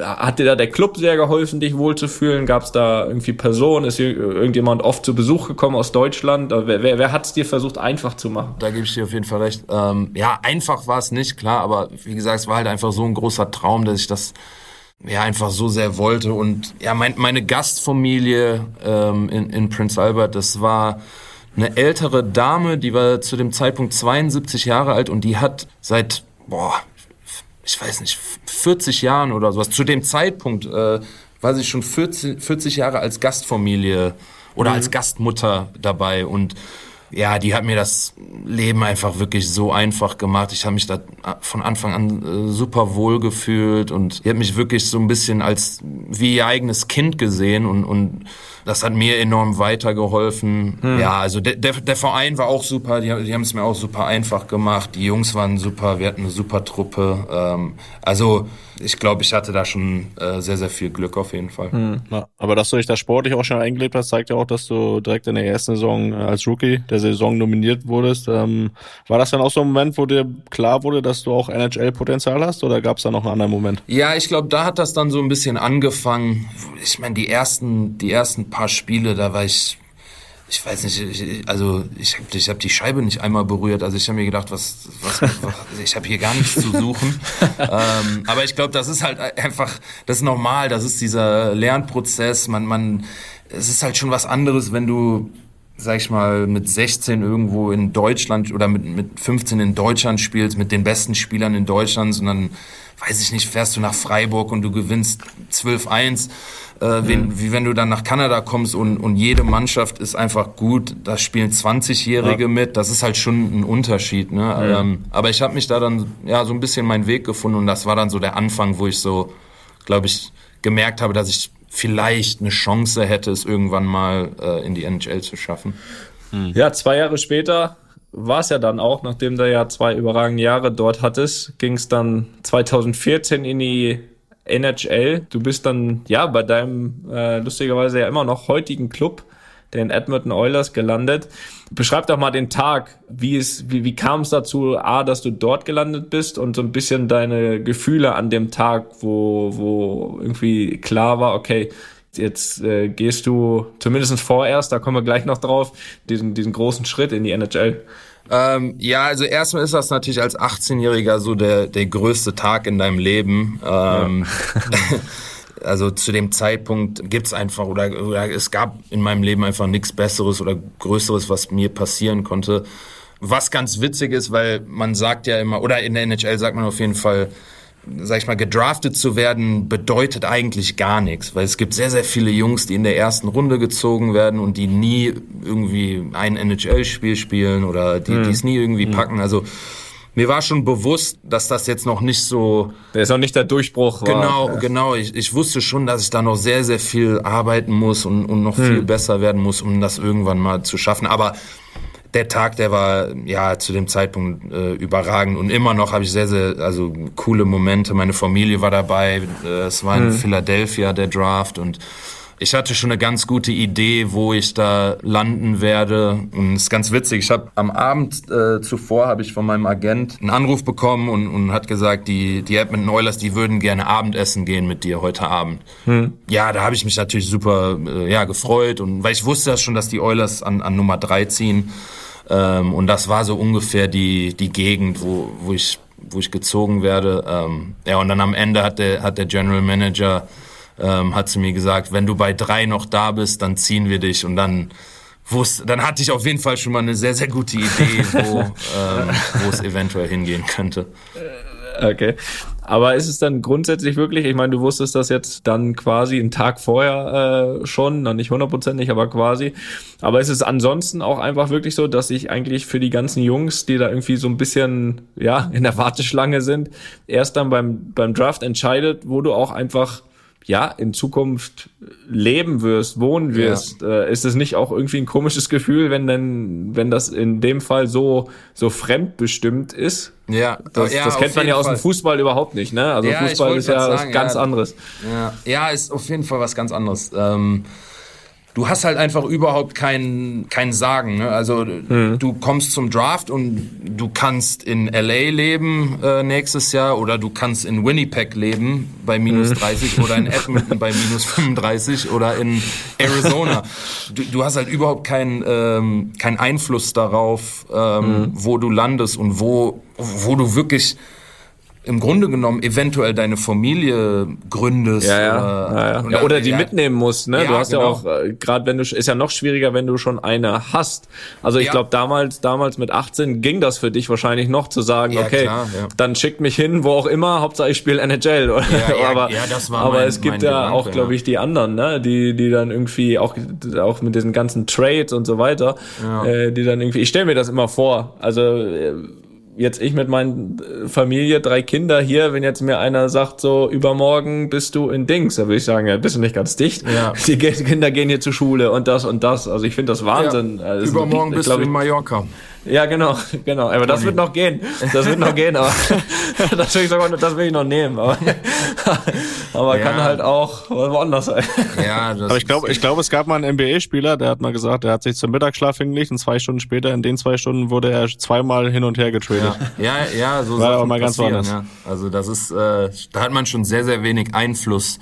C: Hat dir da der Club sehr geholfen, dich wohlzufühlen? Gab es da irgendwie Personen? Ist hier irgendjemand oft zu Besuch gekommen aus Deutschland? Wer, wer, wer hat es dir versucht, einfach zu machen?
B: Da gebe ich dir auf jeden Fall recht. Ähm, ja, einfach war es nicht, klar, aber wie gesagt, es war halt einfach so ein großer Traum, dass ich das ja einfach so sehr wollte. Und ja, mein, meine Gastfamilie ähm, in, in Prince Albert, das war eine ältere Dame, die war zu dem Zeitpunkt 72 Jahre alt und die hat seit, boah, ich weiß nicht, 40 Jahren oder sowas, zu dem Zeitpunkt äh, war sie schon 40, 40 Jahre als Gastfamilie oder mhm. als Gastmutter dabei und ja, die hat mir das Leben einfach wirklich so einfach gemacht. Ich habe mich da von Anfang an äh, super wohl gefühlt und die hat mich wirklich so ein bisschen als wie ihr eigenes Kind gesehen und, und das hat mir enorm weitergeholfen. Hm. Ja, also der, der, der Verein war auch super, die, die haben es mir auch super einfach gemacht. Die Jungs waren super, wir hatten eine super Truppe. Ähm, also ich glaube, ich hatte da schon äh, sehr, sehr viel Glück auf jeden Fall. Hm.
D: Ja, aber dass du dich da sportlich auch schon eingelebt hast, zeigt ja auch, dass du direkt in der ersten Saison äh, als Rookie der Saison nominiert wurdest. Ähm, war das dann auch so ein Moment, wo dir klar wurde, dass du auch NHL-Potenzial hast oder gab es da noch einen anderen Moment?
B: Ja, ich glaube, da hat das dann so ein bisschen angefangen. Ich meine, die ersten, die ersten paar Spiele, da war ich ich weiß nicht, ich, also ich habe ich hab die Scheibe nicht einmal berührt. Also ich habe mir gedacht, was, was, was ich habe hier gar nichts zu suchen. *laughs* ähm, aber ich glaube, das ist halt einfach, das ist normal. Das ist dieser Lernprozess. Man, man, es ist halt schon was anderes, wenn du sag ich mal, mit 16 irgendwo in Deutschland oder mit, mit 15 in Deutschland spielst, mit den besten Spielern in Deutschland, sondern, weiß ich nicht, fährst du nach Freiburg und du gewinnst 12-1 äh, wenn, mhm. wie wenn du dann nach Kanada kommst und, und jede Mannschaft ist einfach gut, da spielen 20-Jährige ja. mit, das ist halt schon ein Unterschied. Ne? Ja. Ähm, aber ich habe mich da dann ja so ein bisschen meinen Weg gefunden und das war dann so der Anfang, wo ich so, glaube ich, gemerkt habe, dass ich vielleicht eine Chance hätte, es irgendwann mal äh, in die NHL zu schaffen.
C: Mhm. Ja, zwei Jahre später war es ja dann auch, nachdem du ja zwei überragende Jahre dort hattest, ging es dann 2014 in die NHL. Du bist dann ja bei deinem äh, lustigerweise ja immer noch heutigen Club, den Edmonton Oilers, gelandet. Beschreib doch mal den Tag. Wie, es, wie, wie kam es dazu, A, dass du dort gelandet bist und so ein bisschen deine Gefühle an dem Tag, wo, wo irgendwie klar war, okay, jetzt äh, gehst du zumindest vorerst, da kommen wir gleich noch drauf, diesen, diesen großen Schritt in die NHL.
B: Ähm, ja, also erstmal ist das natürlich als 18-Jähriger so der, der größte Tag in deinem Leben. Ähm, ja. *laughs* *laughs* also zu dem Zeitpunkt gibt's einfach oder, oder es gab in meinem Leben einfach nichts Besseres oder Größeres, was mir passieren konnte. Was ganz witzig ist, weil man sagt ja immer, oder in der NHL sagt man auf jeden Fall, sag ich mal, gedraftet zu werden, bedeutet eigentlich gar nichts, weil es gibt sehr, sehr viele Jungs, die in der ersten Runde gezogen werden und die nie irgendwie ein NHL-Spiel spielen oder die hm. es nie irgendwie hm. packen. Also mir war schon bewusst, dass das jetzt noch nicht so.
C: Der ist noch nicht der Durchbruch.
B: War. Genau, genau. Ich, ich wusste schon, dass ich da noch sehr, sehr viel arbeiten muss und, und noch hm. viel besser werden muss, um das irgendwann mal zu schaffen. Aber der Tag, der war ja zu dem Zeitpunkt äh, überragend und immer noch habe ich sehr, sehr also coole Momente. Meine Familie war dabei. Äh, es war in mhm. Philadelphia der Draft und ich hatte schon eine ganz gute Idee, wo ich da landen werde. Und es ist ganz witzig. Ich habe am Abend äh, zuvor habe ich von meinem Agent einen Anruf bekommen und, und hat gesagt, die die Edmonton Oilers, die würden gerne Abendessen gehen mit dir heute Abend. Hm. Ja, da habe ich mich natürlich super äh, ja gefreut und weil ich wusste ja schon, dass die Oilers an, an Nummer drei ziehen. Ähm, und das war so ungefähr die, die Gegend, wo, wo ich wo ich gezogen werde. Ähm, ja, und dann am Ende hat der, hat der General Manager ähm, hat zu mir gesagt, wenn du bei drei noch da bist, dann ziehen wir dich. Und dann wusste, dann hatte ich auf jeden Fall schon mal eine sehr, sehr gute Idee, wo, *laughs* ähm, wo es eventuell hingehen könnte.
C: Okay. Aber ist es dann grundsätzlich wirklich, ich meine, du wusstest das jetzt dann quasi einen Tag vorher äh, schon, dann nicht hundertprozentig, aber quasi. Aber ist es ansonsten auch einfach wirklich so, dass sich eigentlich für die ganzen Jungs, die da irgendwie so ein bisschen ja in der Warteschlange sind, erst dann beim, beim Draft entscheidet, wo du auch einfach ja, in Zukunft leben wirst, wohnen wirst, ja. äh, ist es nicht auch irgendwie ein komisches Gefühl, wenn denn, wenn das in dem Fall so, so fremdbestimmt ist?
B: Ja,
C: das,
B: ja,
C: das kennt man ja aus Fall. dem Fußball überhaupt nicht, ne? Also ja, Fußball ist ja sagen, was ganz anderes.
B: Ja. ja, ist auf jeden Fall was ganz anderes. Ähm, du hast halt einfach überhaupt kein, kein Sagen. Ne? Also mhm. du kommst zum Draft und du kannst in LA leben äh, nächstes Jahr oder du kannst in Winnipeg leben bei minus mhm. 30 oder in Edmonton bei minus 35 oder in Arizona. *laughs* Du, du hast halt überhaupt keinen ähm, keinen Einfluss darauf, ähm, mhm. wo du landest und wo, wo du wirklich im Grunde genommen eventuell deine Familie gründest.
C: Ja, ja. Oder, ja, ja. Oder, oder die ja. mitnehmen musst. Ne? Du hast genau. ja auch, äh, gerade wenn du, ist ja noch schwieriger, wenn du schon eine hast. Also ich glaube, damals, damals mit 18 ging das für dich wahrscheinlich noch zu sagen, okay, klar, dann schickt mich hin, wo auch immer, Hauptsache ich spiele NHL. Oder? *laughs*
B: Ja,
C: aber
B: ja, das war
C: aber
B: mein,
C: es gibt ja Gedanke, auch, glaube ich, die anderen, ne? die, die dann irgendwie auch, auch mit diesen ganzen Trades und so weiter, äh, die dann irgendwie, ich stelle mir das immer vor, also äh, jetzt ich mit meinen äh, Familie, drei Kinder hier, wenn jetzt mir einer sagt, so übermorgen bist du in Dings, da würde ich sagen, ja, bist du nicht ganz dicht. Ja. *laughs* Die Kinder gehen hier zur Schule und das und das. Also ich finde das Wahnsinn. Ja.
B: Also übermorgen bist du in Mallorca.
C: Ja, genau, *laughs* genau. Aber das wird noch gehen. Das wird noch gehen, aber *laughs* *laughs* das will ich sogar, das will ich noch nehmen. Aber, aber ja. kann halt auch woanders sein.
D: Ja, das aber ich glaube, ich glaube, es gab mal einen NBA-Spieler, der hat mal gesagt, der hat sich zum Mittagsschlaf hingelegt und zwei Stunden später, in den zwei Stunden wurde er zweimal hin und her getradet.
B: Ja, ja, ja so
D: war aber mal ganz woanders.
B: Ja. Also das ist, äh, da hat man schon sehr, sehr wenig Einfluss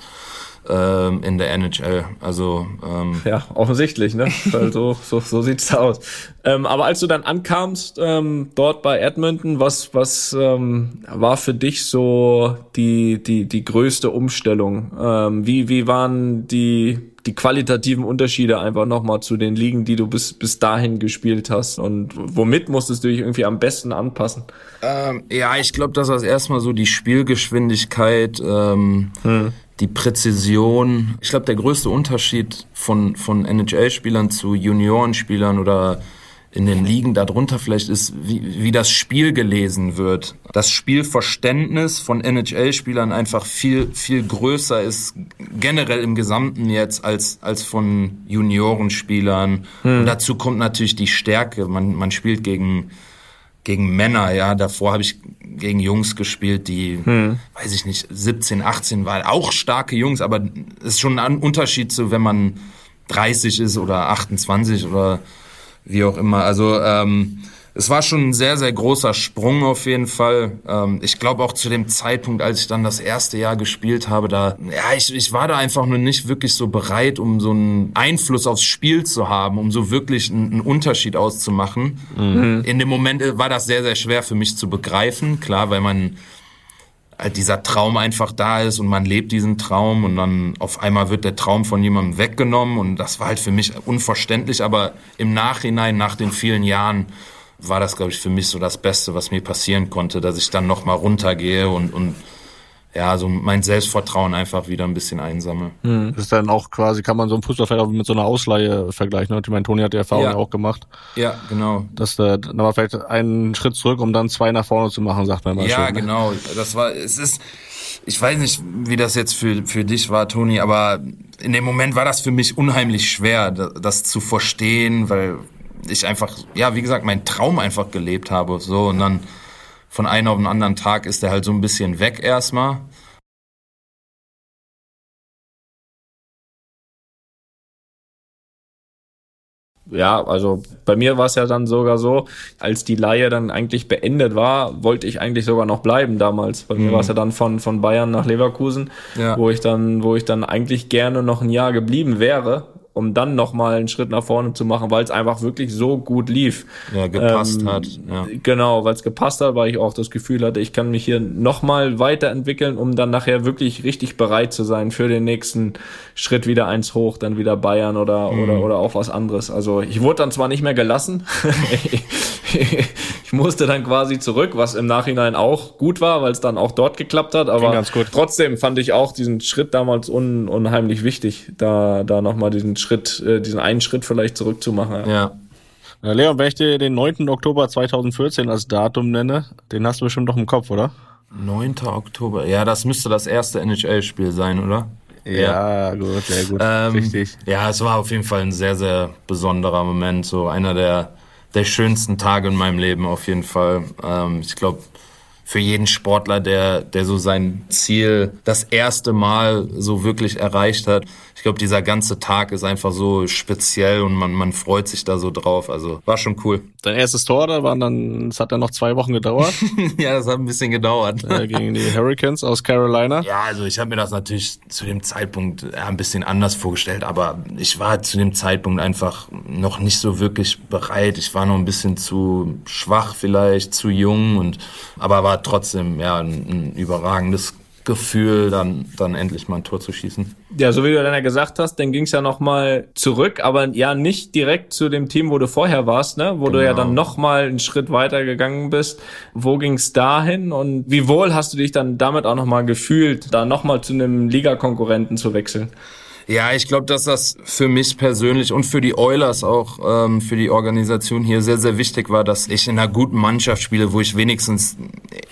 B: ähm, in der NHL. Also ähm,
C: ja, offensichtlich, ne? also, so, so sieht's aus. Ähm, aber als du dann ankamst ähm, dort bei Edmonton, was was ähm, war für dich so die die die größte Umstellung? Ähm, wie wie waren die die qualitativen Unterschiede einfach nochmal zu den Ligen, die du bis, bis dahin gespielt hast? Und womit musstest du dich irgendwie am besten anpassen?
B: Ähm, ja, ich glaube, das war erstmal so die Spielgeschwindigkeit, ähm, hm die Präzision. Ich glaube, der größte Unterschied von, von NHL-Spielern zu Juniorenspielern oder in den Ligen darunter vielleicht ist, wie, wie das Spiel gelesen wird. Das Spielverständnis von NHL-Spielern einfach viel, viel größer ist, generell im Gesamten jetzt, als, als von Juniorenspielern. Hm. Und dazu kommt natürlich die Stärke. Man, man spielt gegen, gegen Männer, ja. Davor habe ich gegen Jungs gespielt, die, hm. weiß ich nicht, 17, 18 waren. Auch starke Jungs, aber es ist schon ein Unterschied zu, wenn man 30 ist oder 28 oder wie auch immer. Also ähm, es war schon ein sehr, sehr großer Sprung auf jeden Fall. Ähm, ich glaube auch zu dem Zeitpunkt, als ich dann das erste Jahr gespielt habe, da, ja, ich, ich war da einfach nur nicht wirklich so bereit, um so einen Einfluss aufs Spiel zu haben, um so wirklich einen, einen Unterschied auszumachen. Mhm. In dem Moment war das sehr, sehr schwer für mich zu begreifen. Klar, weil man dieser Traum einfach da ist und man lebt diesen Traum und dann auf einmal wird der Traum von jemandem weggenommen und das war halt für mich unverständlich, aber im Nachhinein, nach den vielen Jahren, war das, glaube ich, für mich so das Beste, was mir passieren konnte, dass ich dann nochmal runtergehe und, und ja, so mein Selbstvertrauen einfach wieder ein bisschen einsamme.
D: Mhm. Das ist dann auch quasi, kann man so ein Fußballfeld auch mit so einer Ausleihe vergleichen. Ne? Ich meine, Toni hat die Erfahrung ja. auch gemacht.
B: Ja, genau.
D: Dass da dann war vielleicht einen Schritt zurück, um dann zwei nach vorne zu machen, sagt man mal.
B: Ja,
D: schon,
B: ne? genau. Das war, es ist, ich weiß nicht, wie das jetzt für, für dich war, Toni, aber in dem Moment war das für mich unheimlich schwer, das zu verstehen, weil ich einfach, ja, wie gesagt, meinen Traum einfach gelebt habe. So, und dann von einem auf den anderen Tag ist der halt so ein bisschen weg erstmal.
C: ja, also bei mir war es ja dann sogar so, als die Laie dann eigentlich beendet war, wollte ich eigentlich sogar noch bleiben damals. Bei mhm. mir war es ja dann von, von Bayern nach Leverkusen, ja. wo ich dann, wo ich dann eigentlich gerne noch ein Jahr geblieben wäre. Um dann nochmal einen Schritt nach vorne zu machen, weil es einfach wirklich so gut lief.
B: Ja, gepasst ähm, hat. Ja.
C: Genau, weil es gepasst hat, weil ich auch das Gefühl hatte, ich kann mich hier nochmal weiterentwickeln, um dann nachher wirklich richtig bereit zu sein für den nächsten Schritt wieder eins hoch, dann wieder Bayern oder, mhm. oder, oder auch was anderes. Also ich wurde dann zwar nicht mehr gelassen. *laughs* ich musste dann quasi zurück, was im Nachhinein auch gut war, weil es dann auch dort geklappt hat. Aber trotzdem fand ich auch diesen Schritt damals un, unheimlich wichtig, da, da nochmal diesen Schritt, äh, diesen einen Schritt vielleicht zurückzumachen.
D: Ja. ja. Leon, wenn ich dir den 9. Oktober 2014 als Datum nenne, den hast du bestimmt doch im Kopf, oder?
B: 9. Oktober, ja, das müsste das erste NHL-Spiel sein, oder?
D: Ja, ja, gut, sehr gut.
B: Ähm, Richtig. Ja, es war auf jeden Fall ein sehr, sehr besonderer Moment. So einer der, der schönsten Tage in meinem Leben auf jeden Fall. Ähm, ich glaube, für jeden Sportler, der, der so sein Ziel das erste Mal so wirklich erreicht hat. Ich glaube, dieser ganze Tag ist einfach so speziell und man, man freut sich da so drauf. Also war schon cool.
D: Dein erstes Tor, da waren dann, es hat dann noch zwei Wochen gedauert. *laughs*
B: ja, das hat ein bisschen gedauert.
D: Äh, gegen die Hurricanes aus Carolina.
B: Ja, also ich habe mir das natürlich zu dem Zeitpunkt ein bisschen anders vorgestellt, aber ich war zu dem Zeitpunkt einfach noch nicht so wirklich bereit. Ich war noch ein bisschen zu schwach vielleicht, zu jung und aber war trotzdem ja ein, ein überragendes Gefühl, dann, dann endlich mal ein Tor zu schießen.
C: Ja, so wie du dann ja gesagt hast, dann ging es ja nochmal zurück, aber ja nicht direkt zu dem Team, wo du vorher warst, ne? Wo genau. du ja dann genau. nochmal einen Schritt weiter gegangen bist. Wo ging es dahin und wie wohl hast du dich dann damit auch nochmal gefühlt, da nochmal zu einem Ligakonkurrenten zu wechseln?
B: Ja, ich glaube, dass das für mich persönlich und für die Oilers auch, ähm, für die Organisation hier sehr, sehr wichtig war, dass ich in einer guten Mannschaft spiele, wo ich wenigstens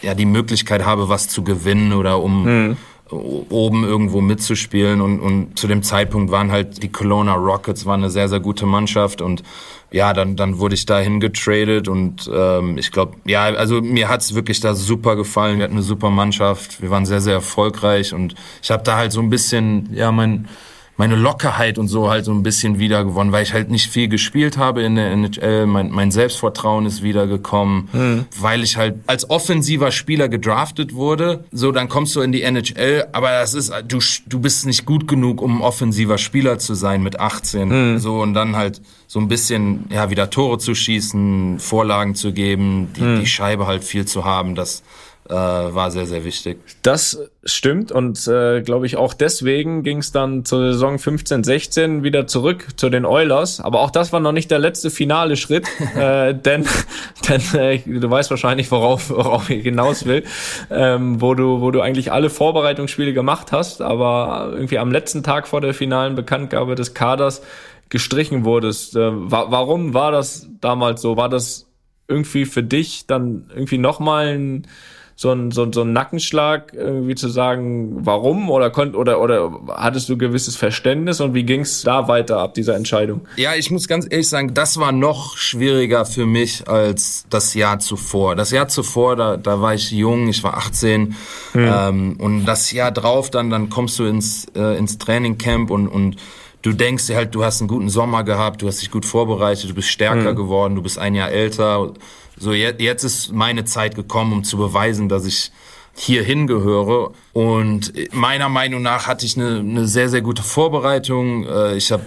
B: ja die Möglichkeit habe, was zu gewinnen oder um mhm. oben irgendwo mitzuspielen. Und, und zu dem Zeitpunkt waren halt die Kelowna Rockets war eine sehr, sehr gute Mannschaft und ja, dann, dann wurde ich dahin getradet und ähm, ich glaube, ja, also mir hat's wirklich da super gefallen. Wir hatten eine super Mannschaft, wir waren sehr, sehr erfolgreich und ich habe da halt so ein bisschen, ja, mein meine Lockerheit und so halt so ein bisschen wiedergewonnen, weil ich halt nicht viel gespielt habe in der NHL. Mein, mein Selbstvertrauen ist wiedergekommen, mhm. weil ich halt als offensiver Spieler gedraftet wurde. So, dann kommst du in die NHL, aber das ist, du, du bist nicht gut genug, um offensiver Spieler zu sein mit 18. Mhm. So, und dann halt so ein bisschen, ja, wieder Tore zu schießen, Vorlagen zu geben, die, mhm. die Scheibe halt viel zu haben, das, äh, war sehr, sehr wichtig.
C: Das stimmt und äh, glaube ich auch deswegen ging es dann zur Saison 15, 16 wieder zurück zu den Oilers. Aber auch das war noch nicht der letzte finale Schritt, *laughs* äh, denn, denn äh, du weißt wahrscheinlich, worauf, worauf ich hinaus will, ähm, wo du, wo du eigentlich alle Vorbereitungsspiele gemacht hast, aber irgendwie am letzten Tag vor der finalen Bekanntgabe des Kaders gestrichen wurdest. Äh, wa warum war das damals so? War das irgendwie für dich dann irgendwie nochmal ein so ein, so, so ein Nackenschlag, irgendwie zu sagen, warum oder konnt, oder, oder hattest du gewisses Verständnis und wie ging es da weiter ab dieser Entscheidung?
B: Ja, ich muss ganz ehrlich sagen, das war noch schwieriger für mich als das Jahr zuvor. Das Jahr zuvor, da, da war ich jung, ich war 18 hm. ähm, und das Jahr drauf, dann, dann kommst du ins, äh, ins Trainingcamp und, und du denkst dir halt, du hast einen guten Sommer gehabt, du hast dich gut vorbereitet, du bist stärker mhm. geworden, du bist ein Jahr älter so, jetzt ist meine Zeit gekommen, um zu beweisen, dass ich hier hingehöre. Und meiner Meinung nach hatte ich eine, eine sehr, sehr gute Vorbereitung. Äh, ich habe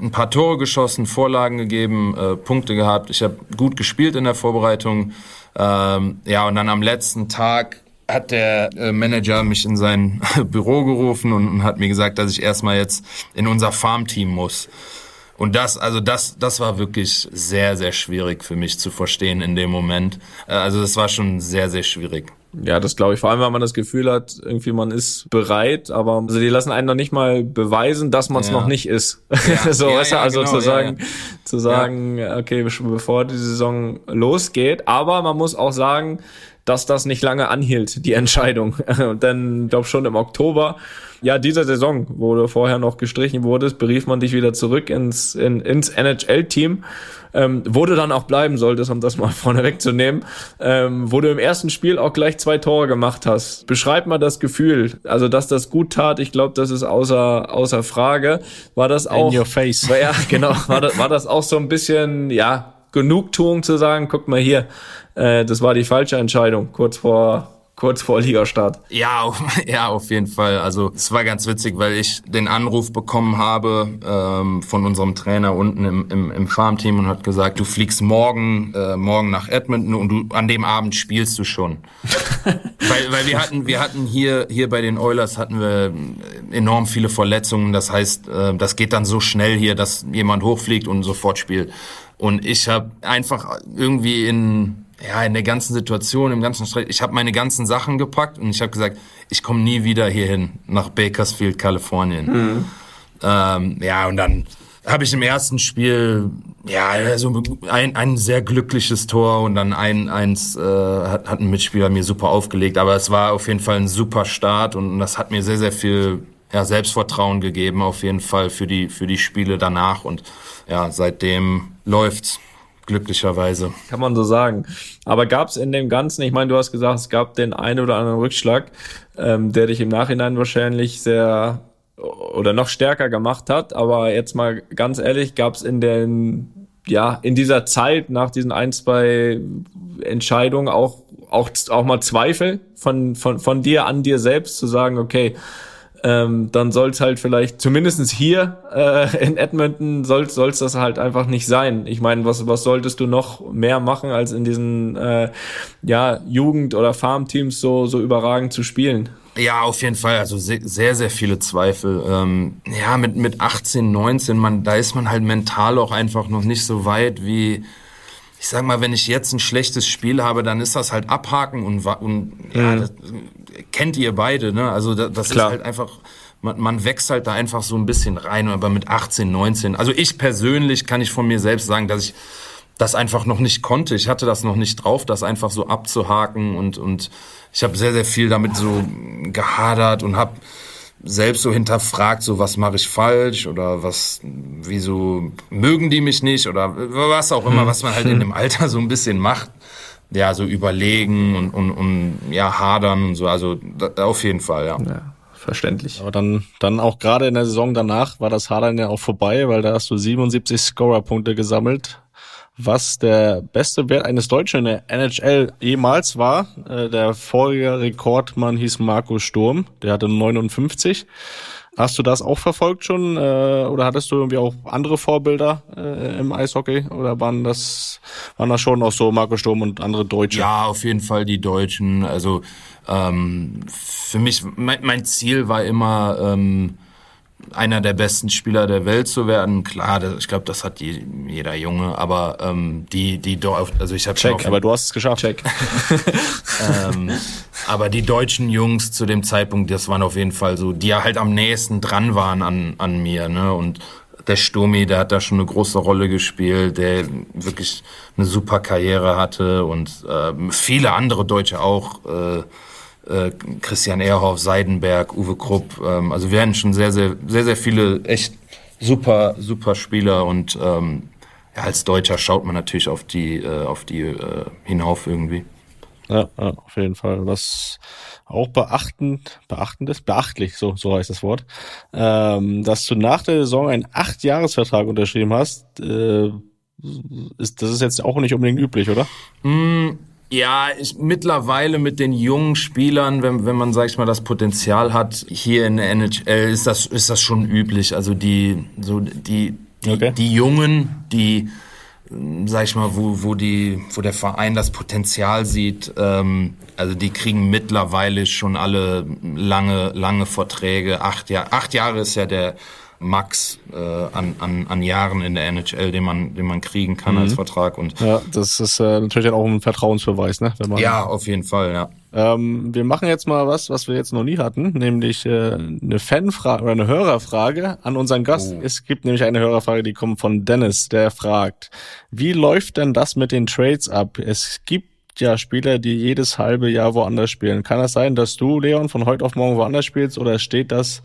B: ein paar Tore geschossen, Vorlagen gegeben, äh, Punkte gehabt. Ich habe gut gespielt in der Vorbereitung. Ähm, ja, und dann am letzten Tag hat der äh, Manager mich in sein *laughs* Büro gerufen und hat mir gesagt, dass ich erstmal jetzt in unser Farmteam muss. Und das, also das, das war wirklich sehr, sehr schwierig für mich zu verstehen in dem Moment. Äh, also das war schon sehr, sehr schwierig.
C: Ja, das glaube ich. Vor allem, weil man das Gefühl hat, irgendwie man ist bereit, aber also die lassen einen noch nicht mal beweisen, dass man es ja. noch nicht ist. Ja. *laughs* so, ja, weißt du, also genau, zu sagen, zu sagen, okay, bevor die Saison losgeht. Aber man muss auch sagen, dass das nicht lange anhielt, die Entscheidung. *laughs* Denn ich glaube schon im Oktober ja, dieser Saison, wo du vorher noch gestrichen wurdest, berief man dich wieder zurück ins, in, ins NHL-Team, ähm, wo du dann auch bleiben solltest, um das mal *laughs* vorne wegzunehmen, ähm, wo du im ersten Spiel auch gleich zwei Tore gemacht hast. Beschreib mal das Gefühl, also dass das gut tat, ich glaube, das ist außer, außer Frage. War das auch...
D: In your face.
C: War, *laughs* ja, genau. War das, war das auch so ein bisschen, ja, Genugtuung zu sagen, guck mal hier, äh, das war die falsche Entscheidung, kurz vor kurz vor Ligastart.
B: Ja, auf, *laughs* ja, auf jeden Fall. Also es war ganz witzig, weil ich den Anruf bekommen habe ähm, von unserem Trainer unten im, im, im Farmteam und hat gesagt, du fliegst morgen äh, morgen nach Edmonton und du an dem Abend spielst du schon. *laughs* weil, weil wir hatten wir hatten hier hier bei den Oilers hatten wir enorm viele Verletzungen. Das heißt, äh, das geht dann so schnell hier, dass jemand hochfliegt und sofort spielt. Und ich habe einfach irgendwie in ja, in der ganzen Situation, im ganzen Streit, ich habe meine ganzen Sachen gepackt und ich habe gesagt, ich komme nie wieder hierhin nach Bakersfield, Kalifornien. Mhm. Ähm, ja, und dann habe ich im ersten Spiel ja also ein, ein sehr glückliches Tor und dann ein eins äh, hat, hat ein Mitspieler mir super aufgelegt, aber es war auf jeden Fall ein super Start und das hat mir sehr sehr viel ja, Selbstvertrauen gegeben auf jeden Fall für die für die Spiele danach und ja seitdem läuft's glücklicherweise.
C: Kann man so sagen. Aber gab es in dem Ganzen, ich meine, du hast gesagt, es gab den einen oder anderen Rückschlag, ähm, der dich im Nachhinein wahrscheinlich sehr oder noch stärker gemacht hat. Aber jetzt mal ganz ehrlich, gab es in den, ja, in dieser Zeit nach diesen ein, zwei Entscheidungen auch, auch, auch mal Zweifel von, von, von dir an dir selbst zu sagen, okay, ähm, dann soll es halt vielleicht, zumindestens hier äh, in Edmonton, soll es das halt einfach nicht sein. Ich meine, was, was solltest du noch mehr machen, als in diesen äh, ja, Jugend- oder Farmteams so, so überragend zu spielen?
B: Ja, auf jeden Fall. Also sehr, sehr viele Zweifel. Ähm, ja, mit, mit 18, 19, man, da ist man halt mental auch einfach noch nicht so weit wie, ich sag mal, wenn ich jetzt ein schlechtes Spiel habe, dann ist das halt abhaken und, und ja, mhm. das kennt ihr beide, ne? Also das, das ist halt einfach, man, man wächst halt da einfach so ein bisschen rein, aber mit 18, 19. Also ich persönlich kann ich von mir selbst sagen, dass ich das einfach noch nicht konnte. Ich hatte das noch nicht drauf, das einfach so abzuhaken und, und ich habe sehr, sehr viel damit so gehadert und habe selbst so hinterfragt, so was mache ich falsch oder was, wieso mögen die mich nicht oder was auch immer, hm. was man halt in *laughs* dem Alter so ein bisschen macht. Ja, so überlegen und, und, und ja, hadern und so, also da, auf jeden Fall, ja. ja
C: verständlich.
D: Aber dann, dann auch gerade in der Saison danach war das Hadern ja auch vorbei, weil da hast du 77 Scorer-Punkte gesammelt was der beste Wert eines Deutschen in der NHL jemals war. Äh, der vorige Rekordmann hieß Marco Sturm, der hatte 59. Hast du das auch verfolgt schon äh, oder hattest du irgendwie auch andere Vorbilder äh, im Eishockey oder waren das waren das schon auch so Marco Sturm und andere Deutsche?
B: Ja, auf jeden Fall die Deutschen. Also ähm, für mich mein, mein Ziel war immer ähm, einer der besten Spieler der Welt zu werden. Klar, das, ich glaube, das hat die, jeder Junge, aber ähm, die, die also ich habe
D: Check, aber du hast es geschafft. Check. *laughs*
B: ähm, aber die deutschen Jungs zu dem Zeitpunkt, das waren auf jeden Fall so, die ja halt am nächsten dran waren an, an mir, ne? Und der Sturmi, der hat da schon eine große Rolle gespielt, der wirklich eine super Karriere hatte und äh, viele andere Deutsche auch. Äh, äh, Christian Ehrhoff, Seidenberg, Uwe Krupp. Ähm, also wir hatten schon sehr, sehr, sehr, sehr viele echt super, super Spieler und ähm, ja, als Deutscher schaut man natürlich auf die, äh, auf die äh, hinauf irgendwie.
D: Ja, ja, auf jeden Fall. Was auch beachtend, beachtend ist, beachtlich, so, so heißt das Wort, ähm, dass du nach der Saison einen Acht-Jahres-Vertrag unterschrieben hast, äh, ist, das ist jetzt auch nicht unbedingt üblich, oder?
B: Mm, ja, ich, mittlerweile mit den jungen Spielern, wenn, wenn man, sag ich mal, das Potenzial hat, hier in der NHL, ist das, ist das schon üblich. Also die, so die, die, okay. die Jungen, die, sag ich mal, wo, wo die, wo der Verein das Potenzial sieht, ähm, also die kriegen mittlerweile schon alle lange, lange Verträge. Acht Jahre, acht Jahre ist ja der, Max äh, an, an, an Jahren in der NHL, den man, den man kriegen kann mhm. als Vertrag. Und
D: ja, das ist äh, natürlich auch ein Vertrauensbeweis, ne?
B: Wenn man, ja, auf jeden Fall, ja.
D: Ähm, wir machen jetzt mal was, was wir jetzt noch nie hatten, nämlich äh, eine Fanfrage oder eine Hörerfrage an unseren Gast. Oh. Es gibt nämlich eine Hörerfrage, die kommt von Dennis, der fragt, wie läuft denn das mit den Trades ab? Es gibt ja Spieler, die jedes halbe Jahr woanders spielen. Kann das sein, dass du, Leon, von heute auf morgen woanders spielst oder steht das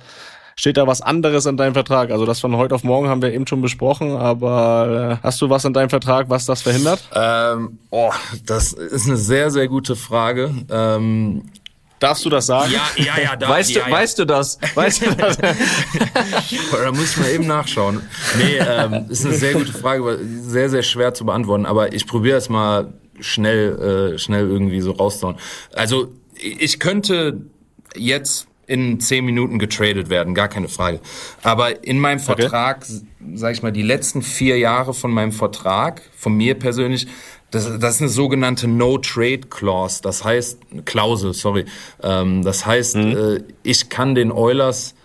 D: steht da was anderes in deinem Vertrag? Also das von heute auf morgen haben wir eben schon besprochen, aber äh, hast du was in deinem Vertrag, was das verhindert?
B: Ähm, oh, das ist eine sehr, sehr gute Frage. Ähm,
D: Darfst du das sagen?
B: Ja, ja, ja.
C: Da, weißt,
B: ja,
C: du, ja. weißt du das? Weißt du das? *laughs*
B: da muss ich mal eben nachschauen. Nee, ähm, ist eine sehr gute Frage, sehr, sehr schwer zu beantworten. Aber ich probiere es mal schnell, äh, schnell irgendwie so raushauen. Also ich könnte jetzt in zehn Minuten getradet werden, gar keine Frage. Aber in meinem Vertrag, okay. sag ich mal, die letzten vier Jahre von meinem Vertrag, von mir persönlich, das, das ist eine sogenannte No-Trade-Clause. Das heißt, Klausel, sorry. Ähm, das heißt, mhm. äh, ich kann den Oilers,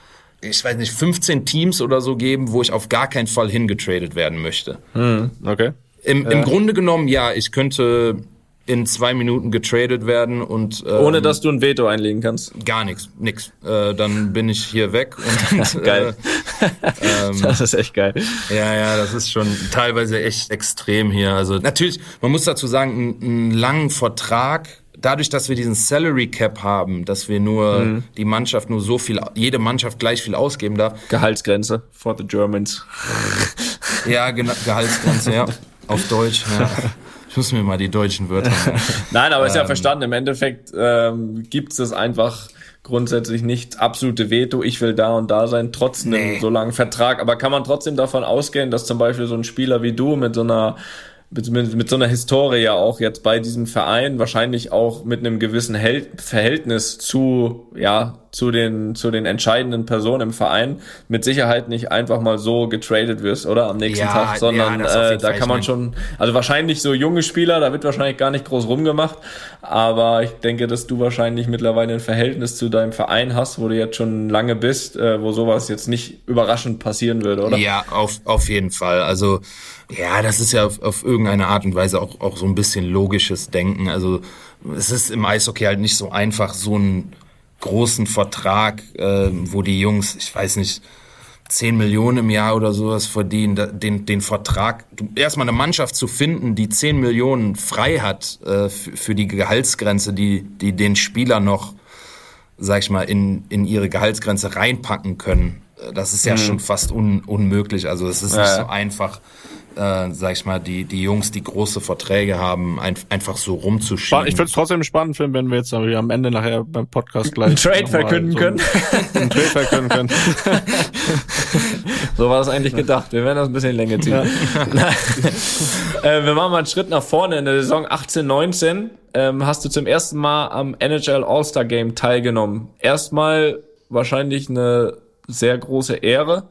B: ich weiß nicht, 15 Teams oder so geben, wo ich auf gar keinen Fall hingetradet werden möchte.
D: Mhm. Okay.
B: Im, Im Grunde genommen, ja, ich könnte in zwei Minuten getradet werden und
C: ähm, ohne dass du ein Veto einlegen kannst.
B: Gar nichts, nix. Äh, dann bin ich hier weg und *laughs*
C: geil. Äh, ähm, *laughs* das ist echt geil.
B: Ja, ja, das ist schon teilweise echt extrem hier. Also natürlich, man muss dazu sagen, einen, einen langen Vertrag dadurch, dass wir diesen Salary Cap haben, dass wir nur mhm. die Mannschaft nur so viel, jede Mannschaft gleich viel ausgeben darf.
C: Gehaltsgrenze for the Germans.
B: ja, genau, Gehaltsgrenze, ja. *laughs* Auf Deutsch, ja. Muss mir mal die deutschen Wörter. *laughs*
C: Nein, aber ist ja ähm, verstanden. Im Endeffekt ähm, gibt es einfach grundsätzlich nicht absolute Veto. Ich will da und da sein, trotz einem nee. so langen Vertrag. Aber kann man trotzdem davon ausgehen, dass zum Beispiel so ein Spieler wie du mit so einer mit, mit, mit so einer Historie ja auch jetzt bei diesem Verein, wahrscheinlich auch mit einem gewissen Hel Verhältnis zu, ja, zu den, zu den entscheidenden Personen im Verein, mit Sicherheit nicht einfach mal so getradet wirst, oder? Am nächsten ja, Tag, sondern ja, äh, da kann man schon, also wahrscheinlich so junge Spieler, da wird wahrscheinlich gar nicht groß rumgemacht, aber ich denke, dass du wahrscheinlich mittlerweile ein Verhältnis zu deinem Verein hast, wo du jetzt schon lange bist, äh, wo sowas jetzt nicht überraschend passieren würde, oder?
B: Ja, auf, auf jeden Fall. Also, ja, das ist ja auf, auf irgendeine Art und Weise auch, auch so ein bisschen logisches Denken. Also es ist im Eishockey halt nicht so einfach, so einen großen Vertrag, äh, wo die Jungs, ich weiß nicht, 10 Millionen im Jahr oder sowas verdienen, den, den Vertrag, erstmal eine Mannschaft zu finden, die 10 Millionen frei hat äh, für, die Gehaltsgrenze, die, die den Spieler noch, sag ich mal, in, in ihre Gehaltsgrenze reinpacken können. Äh, das ist ja mhm. schon fast un, unmöglich. Also es ist ja, nicht so einfach äh, sag ich mal, die, die Jungs, die große Verträge haben, ein, einfach so rumzuschieben.
D: Ich würde es trotzdem spannend finden, wenn wir jetzt am Ende nachher beim Podcast gleich
C: einen Trade verkünden so können.
D: Einen Trade verkünden können. *laughs*
C: so war das eigentlich gedacht. Wir werden das ein bisschen länger ziehen. Ja. *laughs* äh, wir machen mal einen Schritt nach vorne. In der Saison 18, 19 ähm, hast du zum ersten Mal am NHL All-Star Game teilgenommen. Erstmal wahrscheinlich eine sehr große Ehre.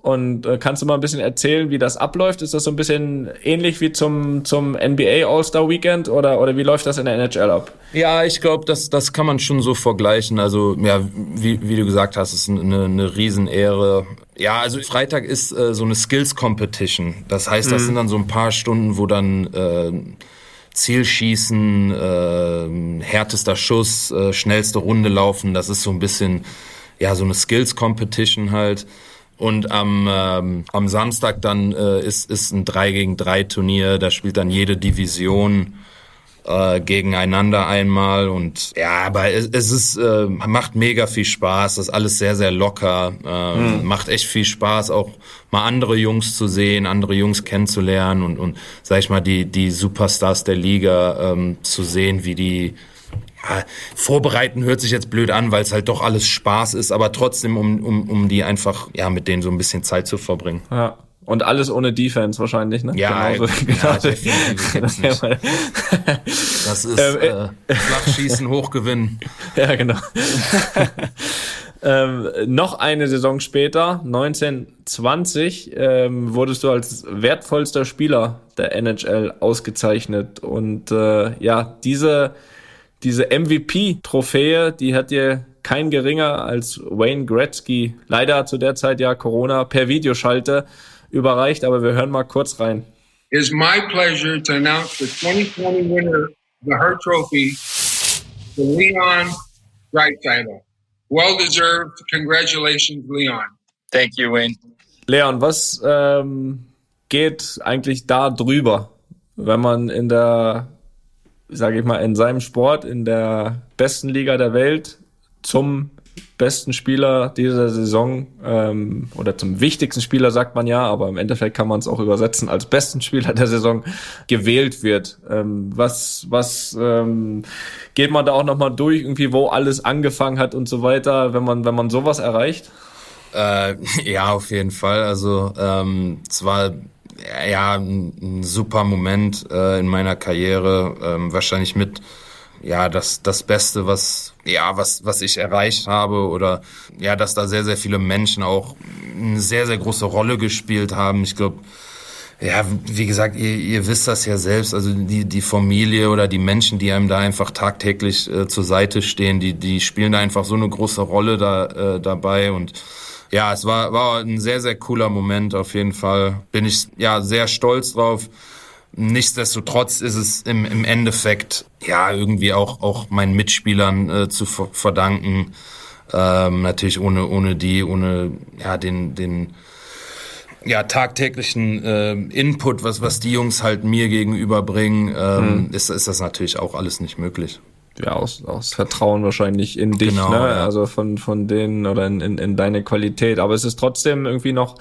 C: Und äh, kannst du mal ein bisschen erzählen, wie das abläuft? Ist das so ein bisschen ähnlich wie zum, zum NBA All-Star Weekend oder, oder wie läuft das in der NHL ab?
B: Ja, ich glaube, das, das kann man schon so vergleichen. Also, ja, wie, wie du gesagt hast, ist eine, eine Riesenehre. Ja, also Freitag ist äh, so eine Skills Competition. Das heißt, das mhm. sind dann so ein paar Stunden, wo dann äh, Zielschießen, äh, härtester Schuss, äh, schnellste Runde laufen. Das ist so ein bisschen, ja, so eine Skills Competition halt. Und am, ähm, am Samstag dann äh, ist, ist ein 3 gegen 3 Turnier, da spielt dann jede Division äh, gegeneinander einmal. Und ja, aber es, es ist äh, macht mega viel Spaß, das ist alles sehr sehr locker, äh, mhm. macht echt viel Spaß auch mal andere Jungs zu sehen, andere Jungs kennenzulernen und und sag ich mal die die Superstars der Liga ähm, zu sehen, wie die ja, vorbereiten hört sich jetzt blöd an, weil es halt doch alles Spaß ist, aber trotzdem, um, um, um die einfach, ja, mit denen so ein bisschen Zeit zu verbringen.
C: Ja. Und alles ohne Defense wahrscheinlich, ne?
B: Ja,
C: Genauso.
B: ja das, das ist ähm, äh, äh Flachschießen, Hochgewinnen. *laughs*
C: Ja, genau. *laughs* ähm, noch eine Saison später, 1920, ähm, wurdest du als wertvollster Spieler der NHL ausgezeichnet. Und äh, ja, diese diese MVP-Trophäe, die hat dir kein geringer als Wayne Gretzky, leider zu der Zeit ja Corona, per Videoschalte überreicht, aber wir hören mal kurz rein.
G: It is my pleasure to announce the 2020 winner of the Hurt Trophy, the Leon Draisaitl. Well deserved. Congratulations, Leon.
H: Thank you, Wayne.
C: Leon, was ähm, geht eigentlich da drüber, wenn man in der sage ich mal, in seinem Sport in der besten Liga der Welt zum besten Spieler dieser Saison ähm, oder zum wichtigsten Spieler sagt man ja, aber im Endeffekt kann man es auch übersetzen als besten Spieler der Saison gewählt wird. Ähm, was was ähm, geht man da auch noch mal durch irgendwie, wo alles angefangen hat und so weiter, wenn man wenn man sowas erreicht?
B: Äh, *laughs* ja, auf jeden Fall. Also ähm, zwar ja, ein, super Moment äh, in meiner Karriere. Ähm, wahrscheinlich mit ja, das, das Beste, was, ja, was, was ich erreicht habe oder ja, dass da sehr, sehr viele Menschen auch eine sehr, sehr große Rolle gespielt haben. Ich glaube, ja, wie gesagt, ihr, ihr wisst das ja selbst, also die, die Familie oder die Menschen, die einem da einfach tagtäglich äh, zur Seite stehen, die, die spielen da einfach so eine große Rolle da, äh, dabei und ja, es war, war ein sehr, sehr cooler Moment auf jeden Fall. Bin ich ja sehr stolz drauf. Nichtsdestotrotz ist es im, im Endeffekt ja irgendwie auch, auch meinen Mitspielern äh, zu verdanken. Ähm, natürlich ohne, ohne die, ohne ja, den, den ja, tagtäglichen äh, Input, was, was die Jungs halt mir gegenüberbringen, ähm, mhm. ist, ist das natürlich auch alles nicht möglich.
C: Ja, aus, aus Vertrauen wahrscheinlich in dich, genau, ne? Ja. Also von, von denen oder in, in, in deine Qualität. Aber es ist trotzdem irgendwie noch,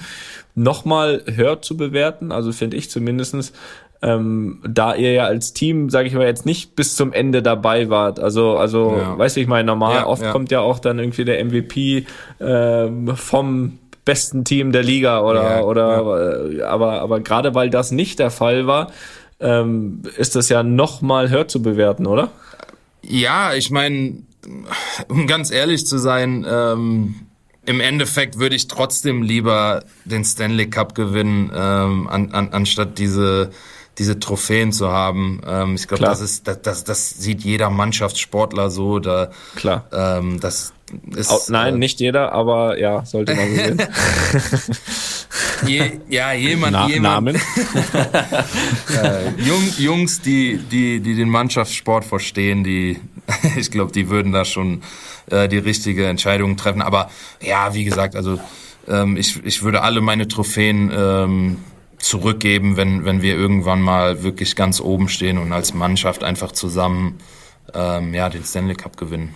C: noch mal höher zu bewerten, also finde ich zumindestens ähm, da ihr ja als Team, sage ich mal, jetzt nicht bis zum Ende dabei wart. Also, also, ja. weißt du, ich meine, normal ja, oft ja. kommt ja auch dann irgendwie der MVP äh, vom besten Team der Liga oder oder ja. aber aber gerade weil das nicht der Fall war, ähm, ist das ja noch mal höher zu bewerten, oder?
B: Ja, ich meine, um ganz ehrlich zu sein, ähm, im Endeffekt würde ich trotzdem lieber den Stanley Cup gewinnen, ähm, an, an, anstatt diese diese Trophäen zu haben. Ähm, ich glaube, das ist das, das, das sieht jeder Mannschaftssportler so. Da,
C: Klar.
B: Ähm, das ist,
C: oh, nein, äh, nicht jeder, aber ja, sollte man so sehen. *laughs*
B: Je, ja, jemand, Na, jemand.
C: Namen. *laughs*
B: äh, Jung, Jungs, die, die, die den Mannschaftssport verstehen, die, *laughs* ich glaube, die würden da schon äh, die richtige Entscheidung treffen. Aber ja, wie gesagt, also ähm, ich, ich würde alle meine Trophäen ähm, zurückgeben, wenn, wenn wir irgendwann mal wirklich ganz oben stehen und als Mannschaft einfach zusammen ähm, ja, den Stanley Cup gewinnen.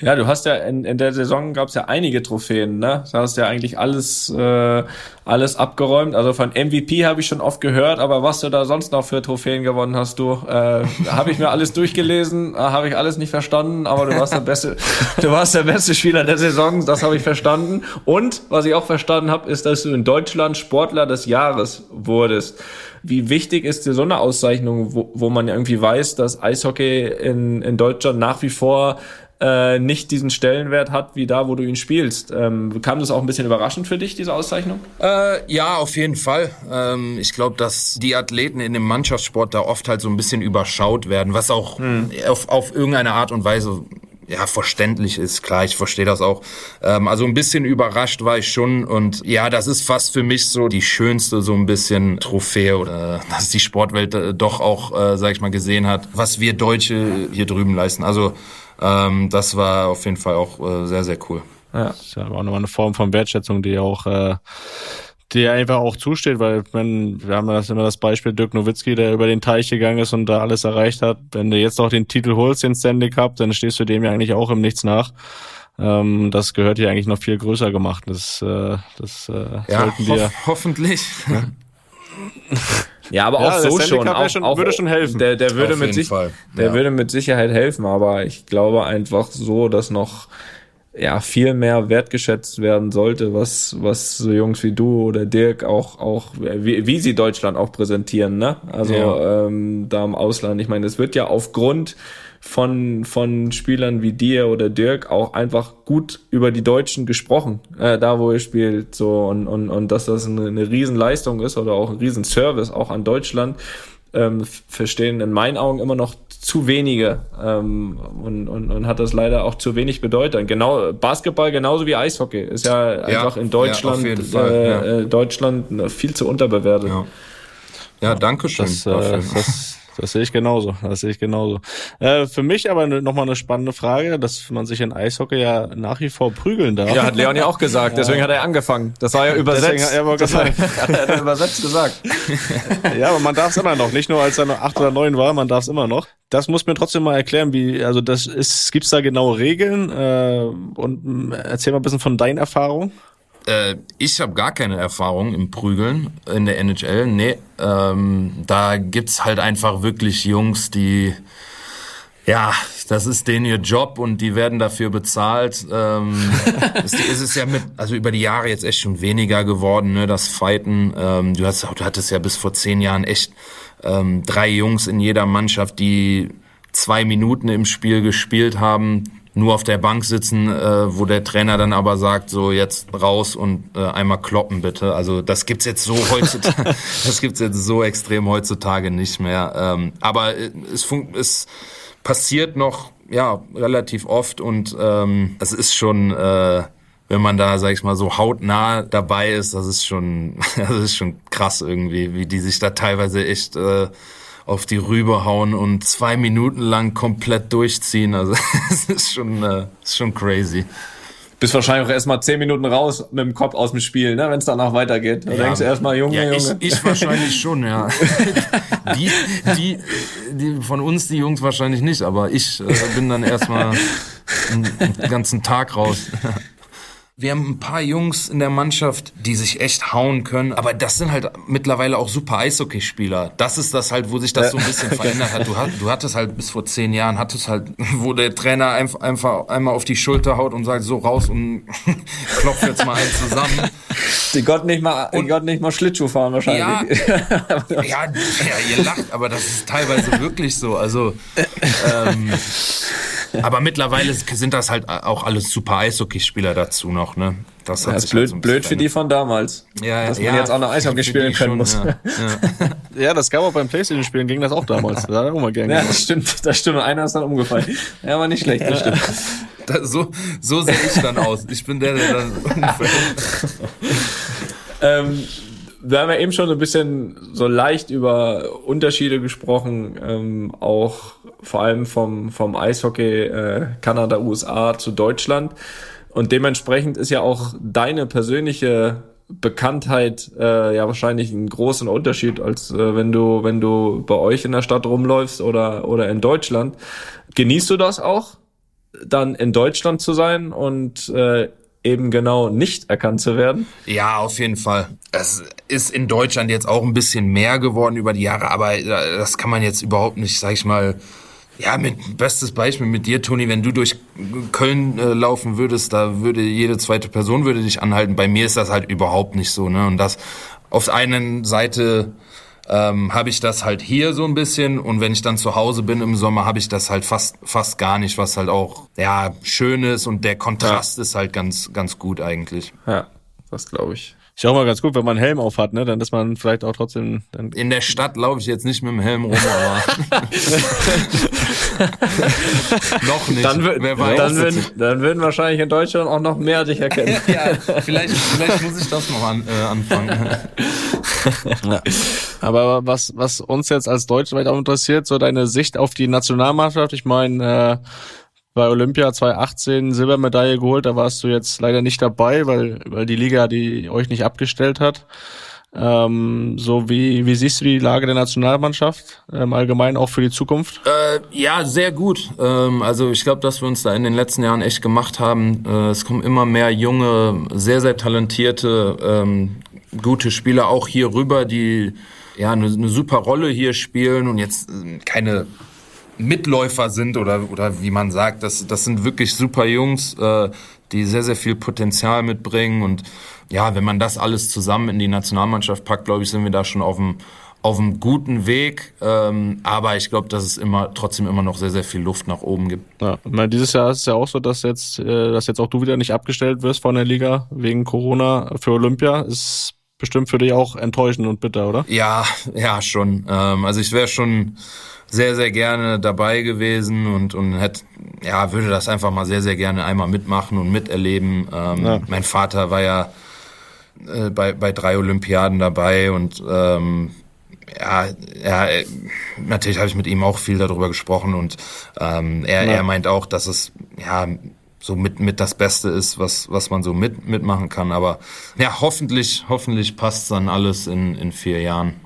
C: Ja, du hast ja in, in der Saison gab es ja einige Trophäen, ne? Du hast ja eigentlich alles äh, alles abgeräumt. Also von MVP habe ich schon oft gehört, aber was du da sonst noch für Trophäen gewonnen hast, du äh, habe ich mir alles durchgelesen, äh, habe ich alles nicht verstanden, aber du warst der beste, du warst der beste Spieler der Saison, das habe ich verstanden. Und was ich auch verstanden habe, ist, dass du in Deutschland Sportler des Jahres wurdest. Wie wichtig ist dir so eine Auszeichnung, wo, wo man irgendwie weiß, dass Eishockey in, in Deutschland nach wie vor äh, nicht diesen Stellenwert hat wie da, wo du ihn spielst. Ähm, kam das auch ein bisschen überraschend für dich, diese Auszeichnung?
B: Äh, ja, auf jeden Fall. Ähm, ich glaube, dass die Athleten in dem Mannschaftssport da oft halt so ein bisschen überschaut werden, was auch hm. auf, auf irgendeine Art und Weise ja, verständlich ist. Klar, ich verstehe das auch. Ähm, also ein bisschen überrascht war ich schon und ja, das ist fast für mich so die schönste so ein bisschen Trophäe oder dass die Sportwelt äh, doch auch, äh, sag ich mal, gesehen hat, was wir Deutsche hier drüben leisten. Also ähm, das war auf jeden Fall auch äh, sehr, sehr cool.
D: Ja. Das ist ja auch nochmal eine Form von Wertschätzung, die auch äh, die einfach auch zusteht, weil wenn, wir haben das immer das Beispiel Dirk Nowitzki, der über den Teich gegangen ist und da alles erreicht hat. Wenn du jetzt auch den Titel holst, den Stanley Cup, dann stehst du dem ja eigentlich auch im Nichts nach. Ähm, das gehört hier eigentlich noch viel größer gemacht. Das, äh, das äh, ja, sollten wir. Ho
B: hoffentlich.
C: Ja. *laughs* Ja, aber ja, auch so schon, auch, schon, auch,
D: würde schon helfen.
C: Der, der würde mit sich, Fall. der ja. würde mit Sicherheit helfen, aber ich glaube einfach so, dass noch ja viel mehr wertgeschätzt werden sollte, was was so Jungs wie du oder Dirk auch auch wie, wie sie Deutschland auch präsentieren, ne? Also ja. ähm, da im Ausland. Ich meine, es wird ja aufgrund von, von Spielern wie dir oder Dirk auch einfach gut über die Deutschen gesprochen, äh, da wo ihr spielt, so und, und, und dass das eine, eine Riesenleistung ist oder auch ein Riesenservice auch an Deutschland, ähm, verstehen in meinen Augen immer noch zu wenige ähm, und, und, und hat das leider auch zu wenig bedeutet. Genau Basketball genauso wie Eishockey ist ja, ja einfach in Deutschland ja, Fall, äh, ja. Äh, Deutschland viel zu unterbewertet.
B: Ja, ja danke schön.
D: Das, äh, das, das sehe ich genauso. Das sehe ich genauso. Äh, für mich aber ne, nochmal eine spannende Frage, dass man sich in Eishockey ja nach wie vor prügeln darf.
C: Ja, hat Leon ja auch gesagt. *laughs* Deswegen hat er angefangen. Das war ja übersetzt. Deswegen hat er, war, *laughs* hat er übersetzt gesagt.
D: ja, aber man darf es immer noch. Nicht nur als er noch acht oder neun war, man darf es immer noch. Das muss mir trotzdem mal erklären, wie, also das ist, gibt's da genaue Regeln? Äh, und erzähl mal ein bisschen von deinen Erfahrungen.
B: Äh, ich habe gar keine Erfahrung im Prügeln in der NHL. Nee, ähm, da gibt's halt einfach wirklich Jungs, die Ja, das ist denen ihr Job und die werden dafür bezahlt. Ähm, *laughs* es, es ist ja mit, also über die Jahre jetzt echt schon weniger geworden, ne, das Fighten. Ähm, du, hast, du hattest ja bis vor zehn Jahren echt ähm, drei Jungs in jeder Mannschaft, die zwei Minuten im Spiel gespielt haben, nur auf der Bank sitzen, äh, wo der Trainer dann aber sagt, so jetzt raus und äh, einmal kloppen bitte. Also das gibt's jetzt so heutzutage, *laughs* das gibt's jetzt so extrem heutzutage nicht mehr. Ähm, aber es, fun es passiert noch ja relativ oft und ähm, es ist schon äh, wenn man da, sag ich mal, so hautnah dabei ist, das ist schon, *laughs* das ist schon krass irgendwie, wie die sich da teilweise echt äh, auf die Rübe hauen und zwei Minuten lang komplett durchziehen. Also *laughs* es ist schon, äh, ist schon crazy.
C: Bist wahrscheinlich auch erstmal zehn Minuten raus mit dem Kopf aus dem Spiel, ne, wenn es danach weitergeht. Da ja. denkst du erstmal, Junge, ja,
B: Junge. Ich, ich wahrscheinlich schon, ja. *laughs* die, die, die, von uns, die Jungs wahrscheinlich nicht, aber ich äh, bin dann erstmal einen ganzen Tag raus. Wir haben ein paar Jungs in der Mannschaft, die sich echt hauen können, aber das sind halt mittlerweile auch super Eishockeyspieler. Das ist das halt, wo sich das so ein bisschen *laughs* verändert hat. Du, hat, du hattest halt bis vor zehn Jahren, hattest halt, wo der Trainer einfach, einfach einmal auf die Schulter haut und sagt, so raus und *laughs* klopft jetzt mal einen zusammen.
C: Die Gott nicht mal, und, Gott nicht mal Schlittschuh fahren wahrscheinlich.
B: Ja, *laughs* ja, ja, ihr lacht, aber das ist teilweise wirklich so. Also, ähm, aber mittlerweile sind das halt auch alles super Eishockeyspieler dazu noch, ne?
C: Das, hat ja, ist blöd, halt so blöd für die von damals. Ja, ja, dass man ja, jetzt auch noch Eishockey spielen können schon, muss. Ja,
D: ja. *laughs* ja, das gab auch beim Playstation-Spielen, ging das auch damals. Da hat auch mal
C: gern Ja, das stimmt, das stimmt. Einer ist dann umgefallen. Ja, aber nicht schlecht, das stimmt. *laughs*
B: Da, so, so sehe ich dann aus. Ich bin der, der dann *laughs* umfällt.
C: ähm, wir haben ja eben schon ein bisschen so leicht über Unterschiede gesprochen, ähm, auch vor allem vom, vom Eishockey äh, Kanada, USA zu Deutschland. Und dementsprechend ist ja auch deine persönliche Bekanntheit äh, ja wahrscheinlich ein großen Unterschied, als äh, wenn du, wenn du bei euch in der Stadt rumläufst oder, oder in Deutschland. Genießt du das auch, dann in Deutschland zu sein und äh, eben genau nicht erkannt zu werden?
B: Ja, auf jeden Fall. Es ist in Deutschland jetzt auch ein bisschen mehr geworden über die Jahre, aber äh, das kann man jetzt überhaupt nicht, sag ich mal, ja, mit bestes Beispiel mit dir, Toni, wenn du durch Köln äh, laufen würdest, da würde jede zweite Person würde dich anhalten. Bei mir ist das halt überhaupt nicht so, ne? Und das auf der einen Seite ähm, habe ich das halt hier so ein bisschen und wenn ich dann zu Hause bin im Sommer, habe ich das halt fast fast gar nicht, was halt auch ja schön ist und der Kontrast ja. ist halt ganz ganz gut eigentlich.
C: Ja, das glaube ich.
D: Ist ja auch mal ganz gut, wenn man einen Helm auf hat, ne? Dann ist man vielleicht auch trotzdem. Dann
B: In der Stadt laufe ich jetzt nicht mit dem Helm rum, aber *laughs* noch nicht.
C: Dann, Wer weiß. Dann, würden, dann würden wahrscheinlich in Deutschland auch noch mehr dich erkennen. *laughs*
B: ja, vielleicht, vielleicht muss ich das noch an, äh, anfangen. *laughs*
D: ja. Aber was, was uns jetzt als Deutsche vielleicht auch interessiert, so deine Sicht auf die Nationalmannschaft. Ich meine, äh, bei Olympia 2018 Silbermedaille geholt. Da warst du jetzt leider nicht dabei, weil, weil die Liga die euch nicht abgestellt hat. Ähm, so wie, wie siehst du die Lage der Nationalmannschaft ähm, allgemein auch für die Zukunft?
B: Äh, ja, sehr gut. Ähm, also ich glaube, dass wir uns da in den letzten Jahren echt gemacht haben. Äh, es kommen immer mehr junge, sehr, sehr talentierte, ähm, gute Spieler auch hier rüber, die ja eine, eine super Rolle hier spielen und jetzt äh, keine Mitläufer sind oder, oder wie man sagt, das, das sind wirklich super Jungs, äh, die sehr, sehr viel Potenzial mitbringen. Und ja, wenn man das alles zusammen in die Nationalmannschaft packt, glaube ich, sind wir da schon auf dem, auf einem guten Weg. Ähm, aber ich glaube, dass es immer trotzdem immer noch sehr, sehr viel Luft nach oben gibt.
D: Ja, ich meine, dieses Jahr ist es ja auch so, dass jetzt, äh, dass jetzt auch du wieder nicht abgestellt wirst von der Liga wegen Corona für Olympia. Ist bestimmt für dich auch enttäuschend und bitter, oder?
B: Ja, ja, schon. Ähm, also ich wäre schon sehr, sehr gerne dabei gewesen und, und hätte, ja, würde das einfach mal sehr, sehr gerne einmal mitmachen und miterleben. Ähm, ja. Mein Vater war ja äh, bei, bei drei Olympiaden dabei und ähm, ja, ja, natürlich habe ich mit ihm auch viel darüber gesprochen und ähm, er, ja. er meint auch, dass es ja so mit, mit das Beste ist, was, was man so mit, mitmachen kann. Aber ja, hoffentlich, hoffentlich passt dann alles in, in vier Jahren.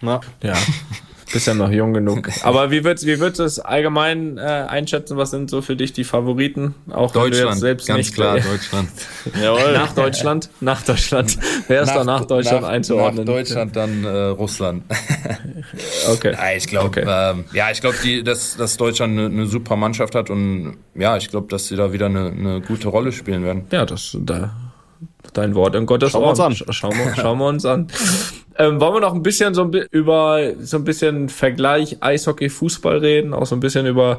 C: Na, ja. *laughs* bist ja noch jung genug. *laughs* Aber wie würdest, wie würdest du es allgemein äh, einschätzen? Was sind so für dich die Favoriten?
B: Auch Deutschland, selbst ganz nicht, klar, Deutschland. *laughs*
C: Jawohl. Nach Deutschland? Nach Deutschland. Wer ist nach, da nach Deutschland nach, einzuordnen?
B: Nach Deutschland dann äh, Russland. *laughs*
C: okay.
B: Ja, ich glaube, okay. ähm, ja, ich glaube, dass, dass Deutschland eine, eine super Mannschaft hat und ja, ich glaube, dass sie da wieder eine, eine gute Rolle spielen werden.
C: Ja, das da dein Wort in Gottes Schauen wir uns an. Schauen wir, schauen wir uns an. *laughs* Ähm, wollen wir noch ein bisschen so ein, über so ein bisschen Vergleich Eishockey Fußball reden, auch so ein bisschen über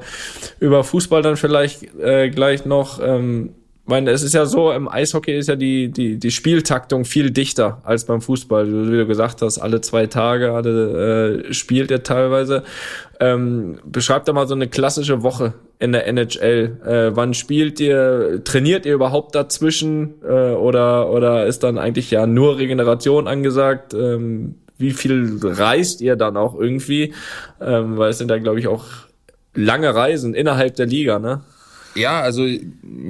C: über Fußball dann vielleicht äh, gleich noch. Ähm, meine, es ist ja so, im Eishockey ist ja die, die, die Spieltaktung viel dichter als beim Fußball. Wie du gesagt hast, alle zwei Tage alle, äh, spielt er teilweise. Ähm, beschreibt da mal so eine klassische Woche in der NHL. Äh, wann spielt ihr, trainiert ihr überhaupt dazwischen äh, oder, oder ist dann eigentlich ja nur Regeneration angesagt? Ähm, wie viel reist ihr dann auch irgendwie? Ähm, weil es sind da, glaube ich, auch lange Reisen innerhalb der Liga, ne?
B: Ja, also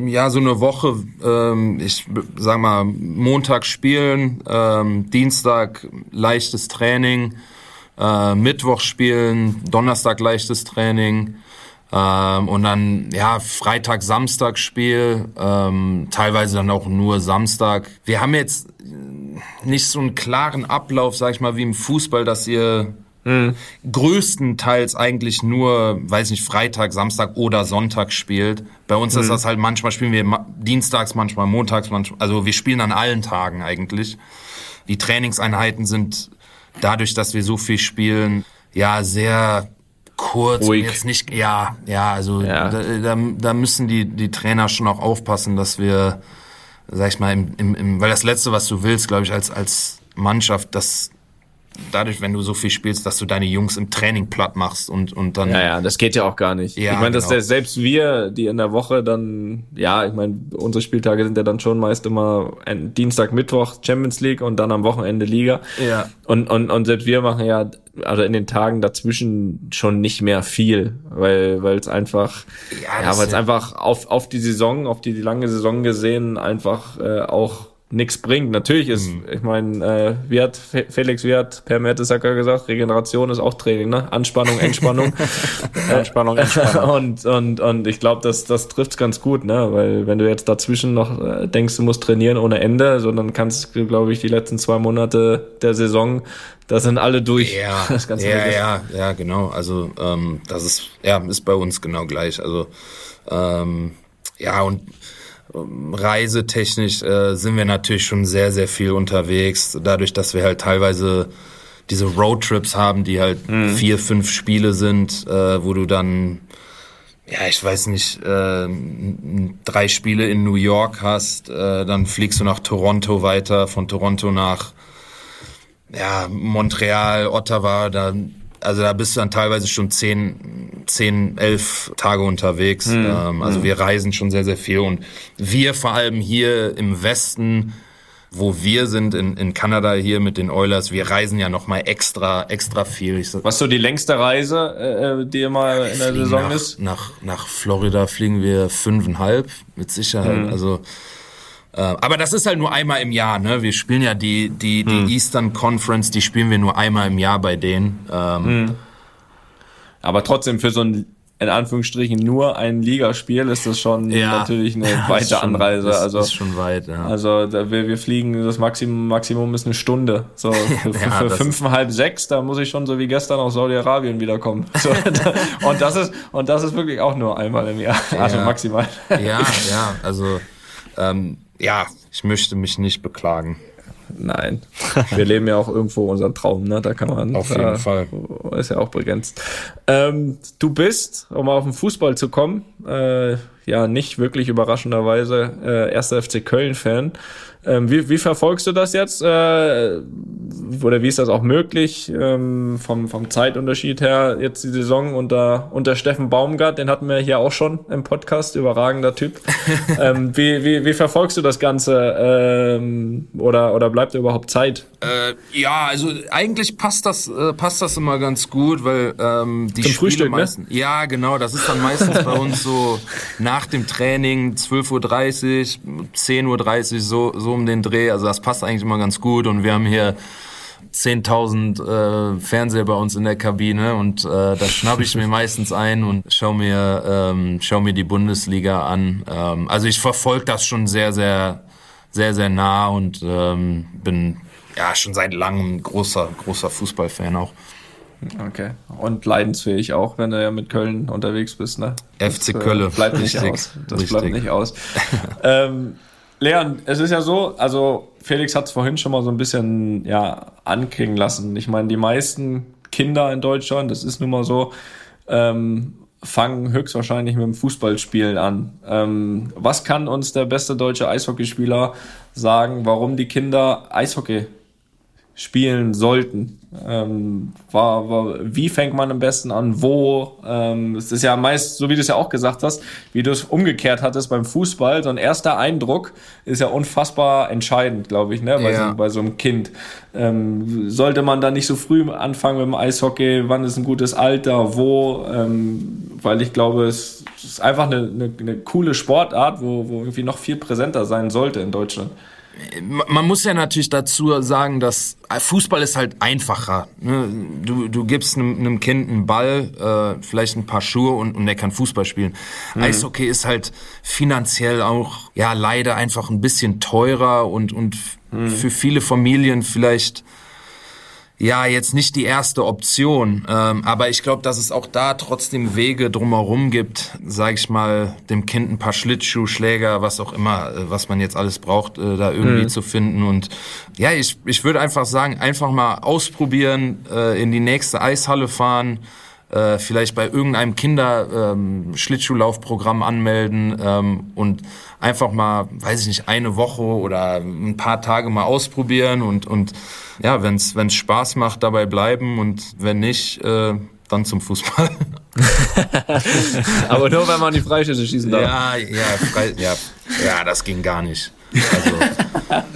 B: ja, so eine Woche, ähm, ich sag mal, Montag spielen, ähm, Dienstag leichtes Training, äh, Mittwoch spielen, Donnerstag leichtes Training ähm, und dann ja Freitag, Samstag Spiel, ähm, teilweise dann auch nur Samstag. Wir haben jetzt nicht so einen klaren Ablauf, sag ich mal, wie im Fußball, dass ihr mhm. größtenteils eigentlich nur, weiß nicht, Freitag, Samstag oder Sonntag spielt. Bei uns mhm. ist das halt manchmal spielen wir dienstags, manchmal montags, manchmal, also wir spielen an allen Tagen eigentlich. Die Trainingseinheiten sind dadurch, dass wir so viel spielen, ja, sehr kurz
C: Ruhig.
B: jetzt nicht, ja, ja, also ja. Da, da, da müssen die, die Trainer schon auch aufpassen, dass wir, sag ich mal, im, im, im weil das Letzte, was du willst, glaube ich, als, als Mannschaft, dass dadurch, wenn du so viel spielst, dass du deine Jungs im Training platt machst und, und dann.
C: Ja, ja, das geht ja auch gar nicht. Ja, ich meine, dass genau. der, selbst wir, die in der Woche dann, ja, ich meine, unsere Spieltage sind ja dann schon meist immer Dienstag, Mittwoch Champions League und dann am Wochenende Liga.
B: Ja.
C: Und, und, und selbst wir machen ja, also in den Tagen dazwischen schon nicht mehr viel, weil, weil es einfach, ja, ja weil es ja einfach auf, auf die Saison, auf die, die lange Saison gesehen einfach äh, auch nichts bringt. Natürlich ist, mhm. ich meine, äh, wie hat Felix, wie hat Per Mertesacker gesagt, Regeneration ist auch Training, ne? Anspannung, Entspannung. *laughs*
B: Anspannung, Entspannung. *laughs*
C: und, und, und ich glaube, das, das trifft's ganz gut, ne? Weil wenn du jetzt dazwischen noch äh, denkst, du musst trainieren ohne Ende, sondern kannst du, glaube ich, die letzten zwei Monate der Saison, da sind alle durch.
B: Ja, *laughs* das ja, ja, ja, genau. Also ähm, das ist, ja, ist bei uns genau gleich. Also ähm, ja, und reisetechnisch äh, sind wir natürlich schon sehr, sehr viel unterwegs. Dadurch, dass wir halt teilweise diese Roadtrips haben, die halt mhm. vier, fünf Spiele sind, äh, wo du dann, ja, ich weiß nicht, äh, drei Spiele in New York hast, äh, dann fliegst du nach Toronto weiter, von Toronto nach ja, Montreal, Ottawa, dann also da bist du dann teilweise schon zehn, zehn, elf Tage unterwegs. Mhm. Ähm, also mhm. wir reisen schon sehr, sehr viel und wir vor allem hier im Westen, wo wir sind in, in Kanada hier mit den Oilers, wir reisen ja noch mal extra, extra viel. Ich
C: Was so die längste Reise, äh, die mal in der Saison
B: nach,
C: ist?
B: Nach, nach Florida fliegen wir fünfeinhalb mit Sicherheit. Mhm. Also äh, aber das ist halt nur einmal im Jahr, ne? Wir spielen ja die, die, die hm. Eastern Conference, die spielen wir nur einmal im Jahr bei denen. Ähm, hm.
C: Aber trotzdem für so ein in Anführungsstrichen nur ein Ligaspiel ist das schon ja. natürlich eine *laughs* ja, weite schon, Anreise.
B: Ist,
C: also
B: ist schon weit. Ja.
C: Also da, wir, wir fliegen das Maximum Maximum ist eine Stunde. So *laughs* für, für fünfeinhalb sechs, da muss ich schon so wie gestern aus Saudi Arabien wiederkommen. So, *laughs* und das ist und das ist wirklich auch nur einmal im Jahr, also maximal.
B: Ja, ja. Also ähm, ja, ich möchte mich nicht beklagen.
C: Nein, wir leben ja auch irgendwo unseren Traum, ne? Da kann man.
B: Auf jeden
C: äh,
B: Fall.
C: Ist ja auch begrenzt. Ähm, du bist, um auf den Fußball zu kommen, äh, ja nicht wirklich überraschenderweise äh, erster FC Köln-Fan. Ähm, wie, wie verfolgst du das jetzt? Äh, oder wie ist das auch möglich ähm, vom, vom Zeitunterschied her jetzt die Saison unter, unter Steffen Baumgart? Den hatten wir hier auch schon im Podcast, überragender Typ. *laughs* ähm, wie, wie, wie verfolgst du das Ganze? Ähm, oder, oder bleibt da überhaupt Zeit?
B: Äh, ja, also eigentlich passt das, äh, passt das immer ganz gut, weil ähm, die
C: Zum Spiele Frühstück,
B: meistens, ne? Ja, genau, das ist dann meistens bei uns so nach dem Training 12.30 Uhr, 10.30 Uhr, so, so um den Dreh. Also das passt eigentlich immer ganz gut. Und wir haben hier 10.000 äh, Fernseher bei uns in der Kabine und äh, da schnappe ich mir meistens ein und schau mir, ähm, schau mir die Bundesliga an. Ähm, also ich verfolge das schon sehr, sehr, sehr, sehr nah und ähm, bin ja schon seit langem großer, großer Fußballfan auch.
C: Okay. Und leidensfähig auch, wenn du ja mit Köln unterwegs bist, ne?
B: FC Köln. Äh,
C: bleibt nicht Richtig. aus. Das Richtig. bleibt nicht aus. *laughs* ähm, Leon, es ist ja so, also Felix hat es vorhin schon mal so ein bisschen ja anklingen lassen. Ich meine, die meisten Kinder in Deutschland, das ist nun mal so, ähm, fangen höchstwahrscheinlich mit dem Fußballspielen an. Ähm, was kann uns der beste deutsche Eishockeyspieler sagen, warum die Kinder Eishockey spielen sollten. Ähm, war, war, wie fängt man am besten an? Wo? Ähm, es ist ja meist, so wie du es ja auch gesagt hast, wie du es umgekehrt hattest beim Fußball. So ein erster Eindruck ist ja unfassbar entscheidend, glaube ich, ne? bei, ja. so, bei so einem Kind. Ähm, sollte man da nicht so früh anfangen mit dem Eishockey? Wann ist ein gutes Alter? Wo? Ähm, weil ich glaube, es ist einfach eine, eine, eine coole Sportart, wo, wo irgendwie noch viel präsenter sein sollte in Deutschland
B: man muss ja natürlich dazu sagen, dass Fußball ist halt einfacher. Ne? Du, du gibst einem, einem Kind einen Ball, äh, vielleicht ein paar Schuhe und, und der kann Fußball spielen. Mhm. Eishockey ist halt finanziell auch ja leider einfach ein bisschen teurer und, und mhm. für viele Familien vielleicht ja jetzt nicht die erste Option, ähm, aber ich glaube, dass es auch da trotzdem Wege drumherum gibt, sage ich mal, dem Kind ein paar Schlittschuhschläger, was auch immer, äh, was man jetzt alles braucht, äh, da irgendwie mhm. zu finden. Und ja, ich, ich würde einfach sagen, einfach mal ausprobieren, äh, in die nächste Eishalle fahren, äh, vielleicht bei irgendeinem Kinder-Schlittschuhlaufprogramm ähm, anmelden ähm, und einfach mal, weiß ich nicht, eine Woche oder ein paar Tage mal ausprobieren und, und ja, wenn es Spaß macht, dabei bleiben und wenn nicht, äh, dann zum Fußball. *laughs*
C: Aber nur, wenn man die Freischüsse schießen darf.
B: Ja, ja, frei, ja, ja, das ging gar nicht. Also *laughs*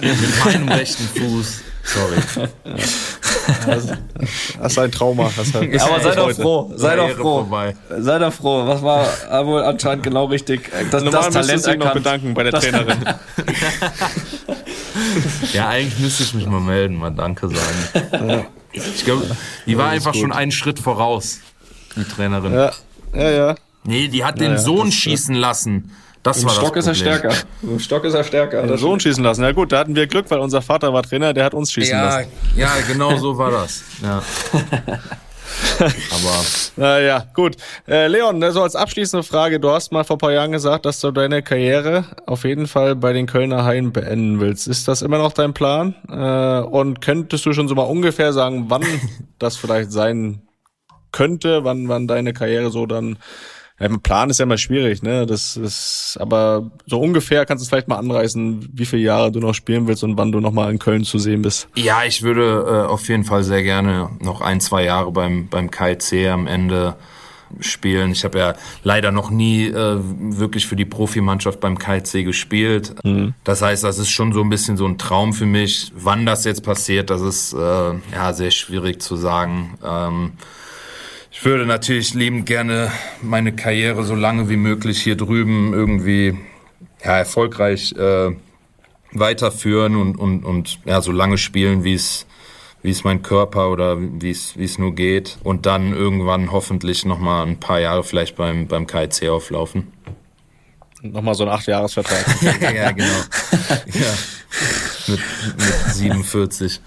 B: mit meinem rechten Fuß Sorry.
D: Das, ist ein Trauma.
C: Das halt Aber sei doch froh. Sei doch froh. Vorbei. Sei doch froh. Was war wohl anscheinend genau richtig?
D: Das, Normal das Talent sich noch bedanken bei der das Trainerin. *laughs*
B: ja, eigentlich müsste ich mich mal melden, mal Danke sagen. Ich glaube, die war einfach gut. schon einen Schritt voraus, die Trainerin.
D: Ja, ja, ja.
B: Nee, die hat ja, den Sohn schießen lassen. Das Im war
C: Stock
B: das
C: ist er stärker. Im Stock ist er stärker.
D: Den Sohn schießen lassen. Ja gut, da hatten wir Glück, weil unser Vater war Trainer, der hat uns schießen
B: ja,
D: lassen.
B: Ja, genau so war das. Ja. *laughs*
D: Aber. Naja, gut. Äh, Leon, so also als abschließende Frage, du hast mal vor paar Jahren gesagt, dass du deine Karriere auf jeden Fall bei den Kölner Haien beenden willst. Ist das immer noch dein Plan? Äh, und könntest du schon so mal ungefähr sagen, wann *laughs* das vielleicht sein könnte, wann, wann deine Karriere so dann ja, Plan ist ja immer schwierig, ne? Das ist, aber so ungefähr kannst du es vielleicht mal anreißen, wie viele Jahre du noch spielen willst und wann du noch mal in Köln zu sehen bist.
B: Ja, ich würde äh, auf jeden Fall sehr gerne noch ein, zwei Jahre beim beim KIC am Ende spielen. Ich habe ja leider noch nie äh, wirklich für die Profimannschaft beim KIC gespielt. Mhm. Das heißt, das ist schon so ein bisschen so ein Traum für mich. Wann das jetzt passiert, das ist äh, ja sehr schwierig zu sagen. Ähm, ich würde natürlich liebend gerne meine Karriere so lange wie möglich hier drüben irgendwie ja, erfolgreich äh, weiterführen und, und, und ja, so lange spielen, wie es wie es mein Körper oder wie es wie es nur geht und dann irgendwann hoffentlich noch mal ein paar Jahre vielleicht beim beim KIC auflaufen.
D: Nochmal so ein Acht-Jahres-Vertrag. *laughs*
B: ja, genau. Ja. Mit, mit 47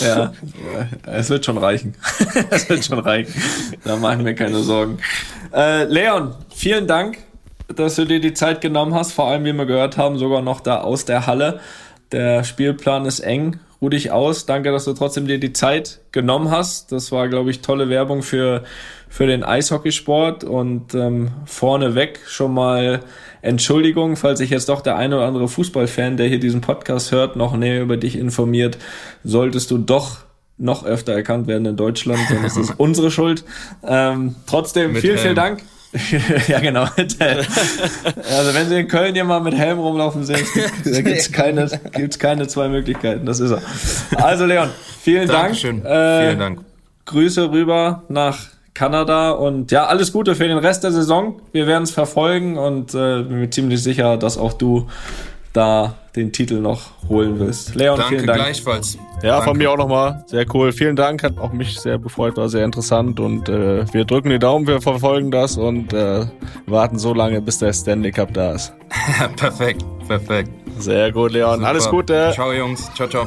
C: ja. ja. es wird schon reichen. *laughs* es wird schon reichen. Da machen wir keine Sorgen. Äh, Leon, vielen Dank, dass du dir die Zeit genommen hast. Vor allem, wie wir gehört haben, sogar noch da aus der Halle. Der Spielplan ist eng. Ruh dich aus. Danke, dass du trotzdem dir die Zeit genommen hast. Das war, glaube ich, tolle Werbung für, für den Eishockeysport und ähm, vorneweg schon mal Entschuldigung, falls sich jetzt doch der eine oder andere Fußballfan, der hier diesen Podcast hört, noch näher über dich informiert, solltest du doch noch öfter erkannt werden in Deutschland, ist es *laughs* unsere Schuld. Ähm, trotzdem, mit vielen, Helm. vielen Dank. *laughs* ja, genau. also wenn Sie in Köln jemand mit Helm rumlaufen sehen, da *laughs* gibt es keine, gibt's keine zwei Möglichkeiten. Das ist er. Also Leon, vielen
B: Dankeschön.
C: Dank. Äh, vielen Dank. Grüße rüber nach Kanada und ja, alles Gute für den Rest der Saison. Wir werden es verfolgen und äh, bin mir ziemlich sicher, dass auch du da den Titel noch holen wirst. Leon,
B: Danke,
C: vielen Dank.
B: gleichfalls.
D: Ja,
B: Danke.
D: von mir auch nochmal. Sehr cool. Vielen Dank. Hat auch mich sehr befreut, war sehr interessant. Und äh, wir drücken die Daumen, wir verfolgen das und äh, warten so lange, bis der Stanley Cup da ist. *laughs*
B: perfekt, perfekt.
D: Sehr gut, Leon.
B: Super.
D: Alles Gute.
B: Ciao, Jungs. Ciao, ciao.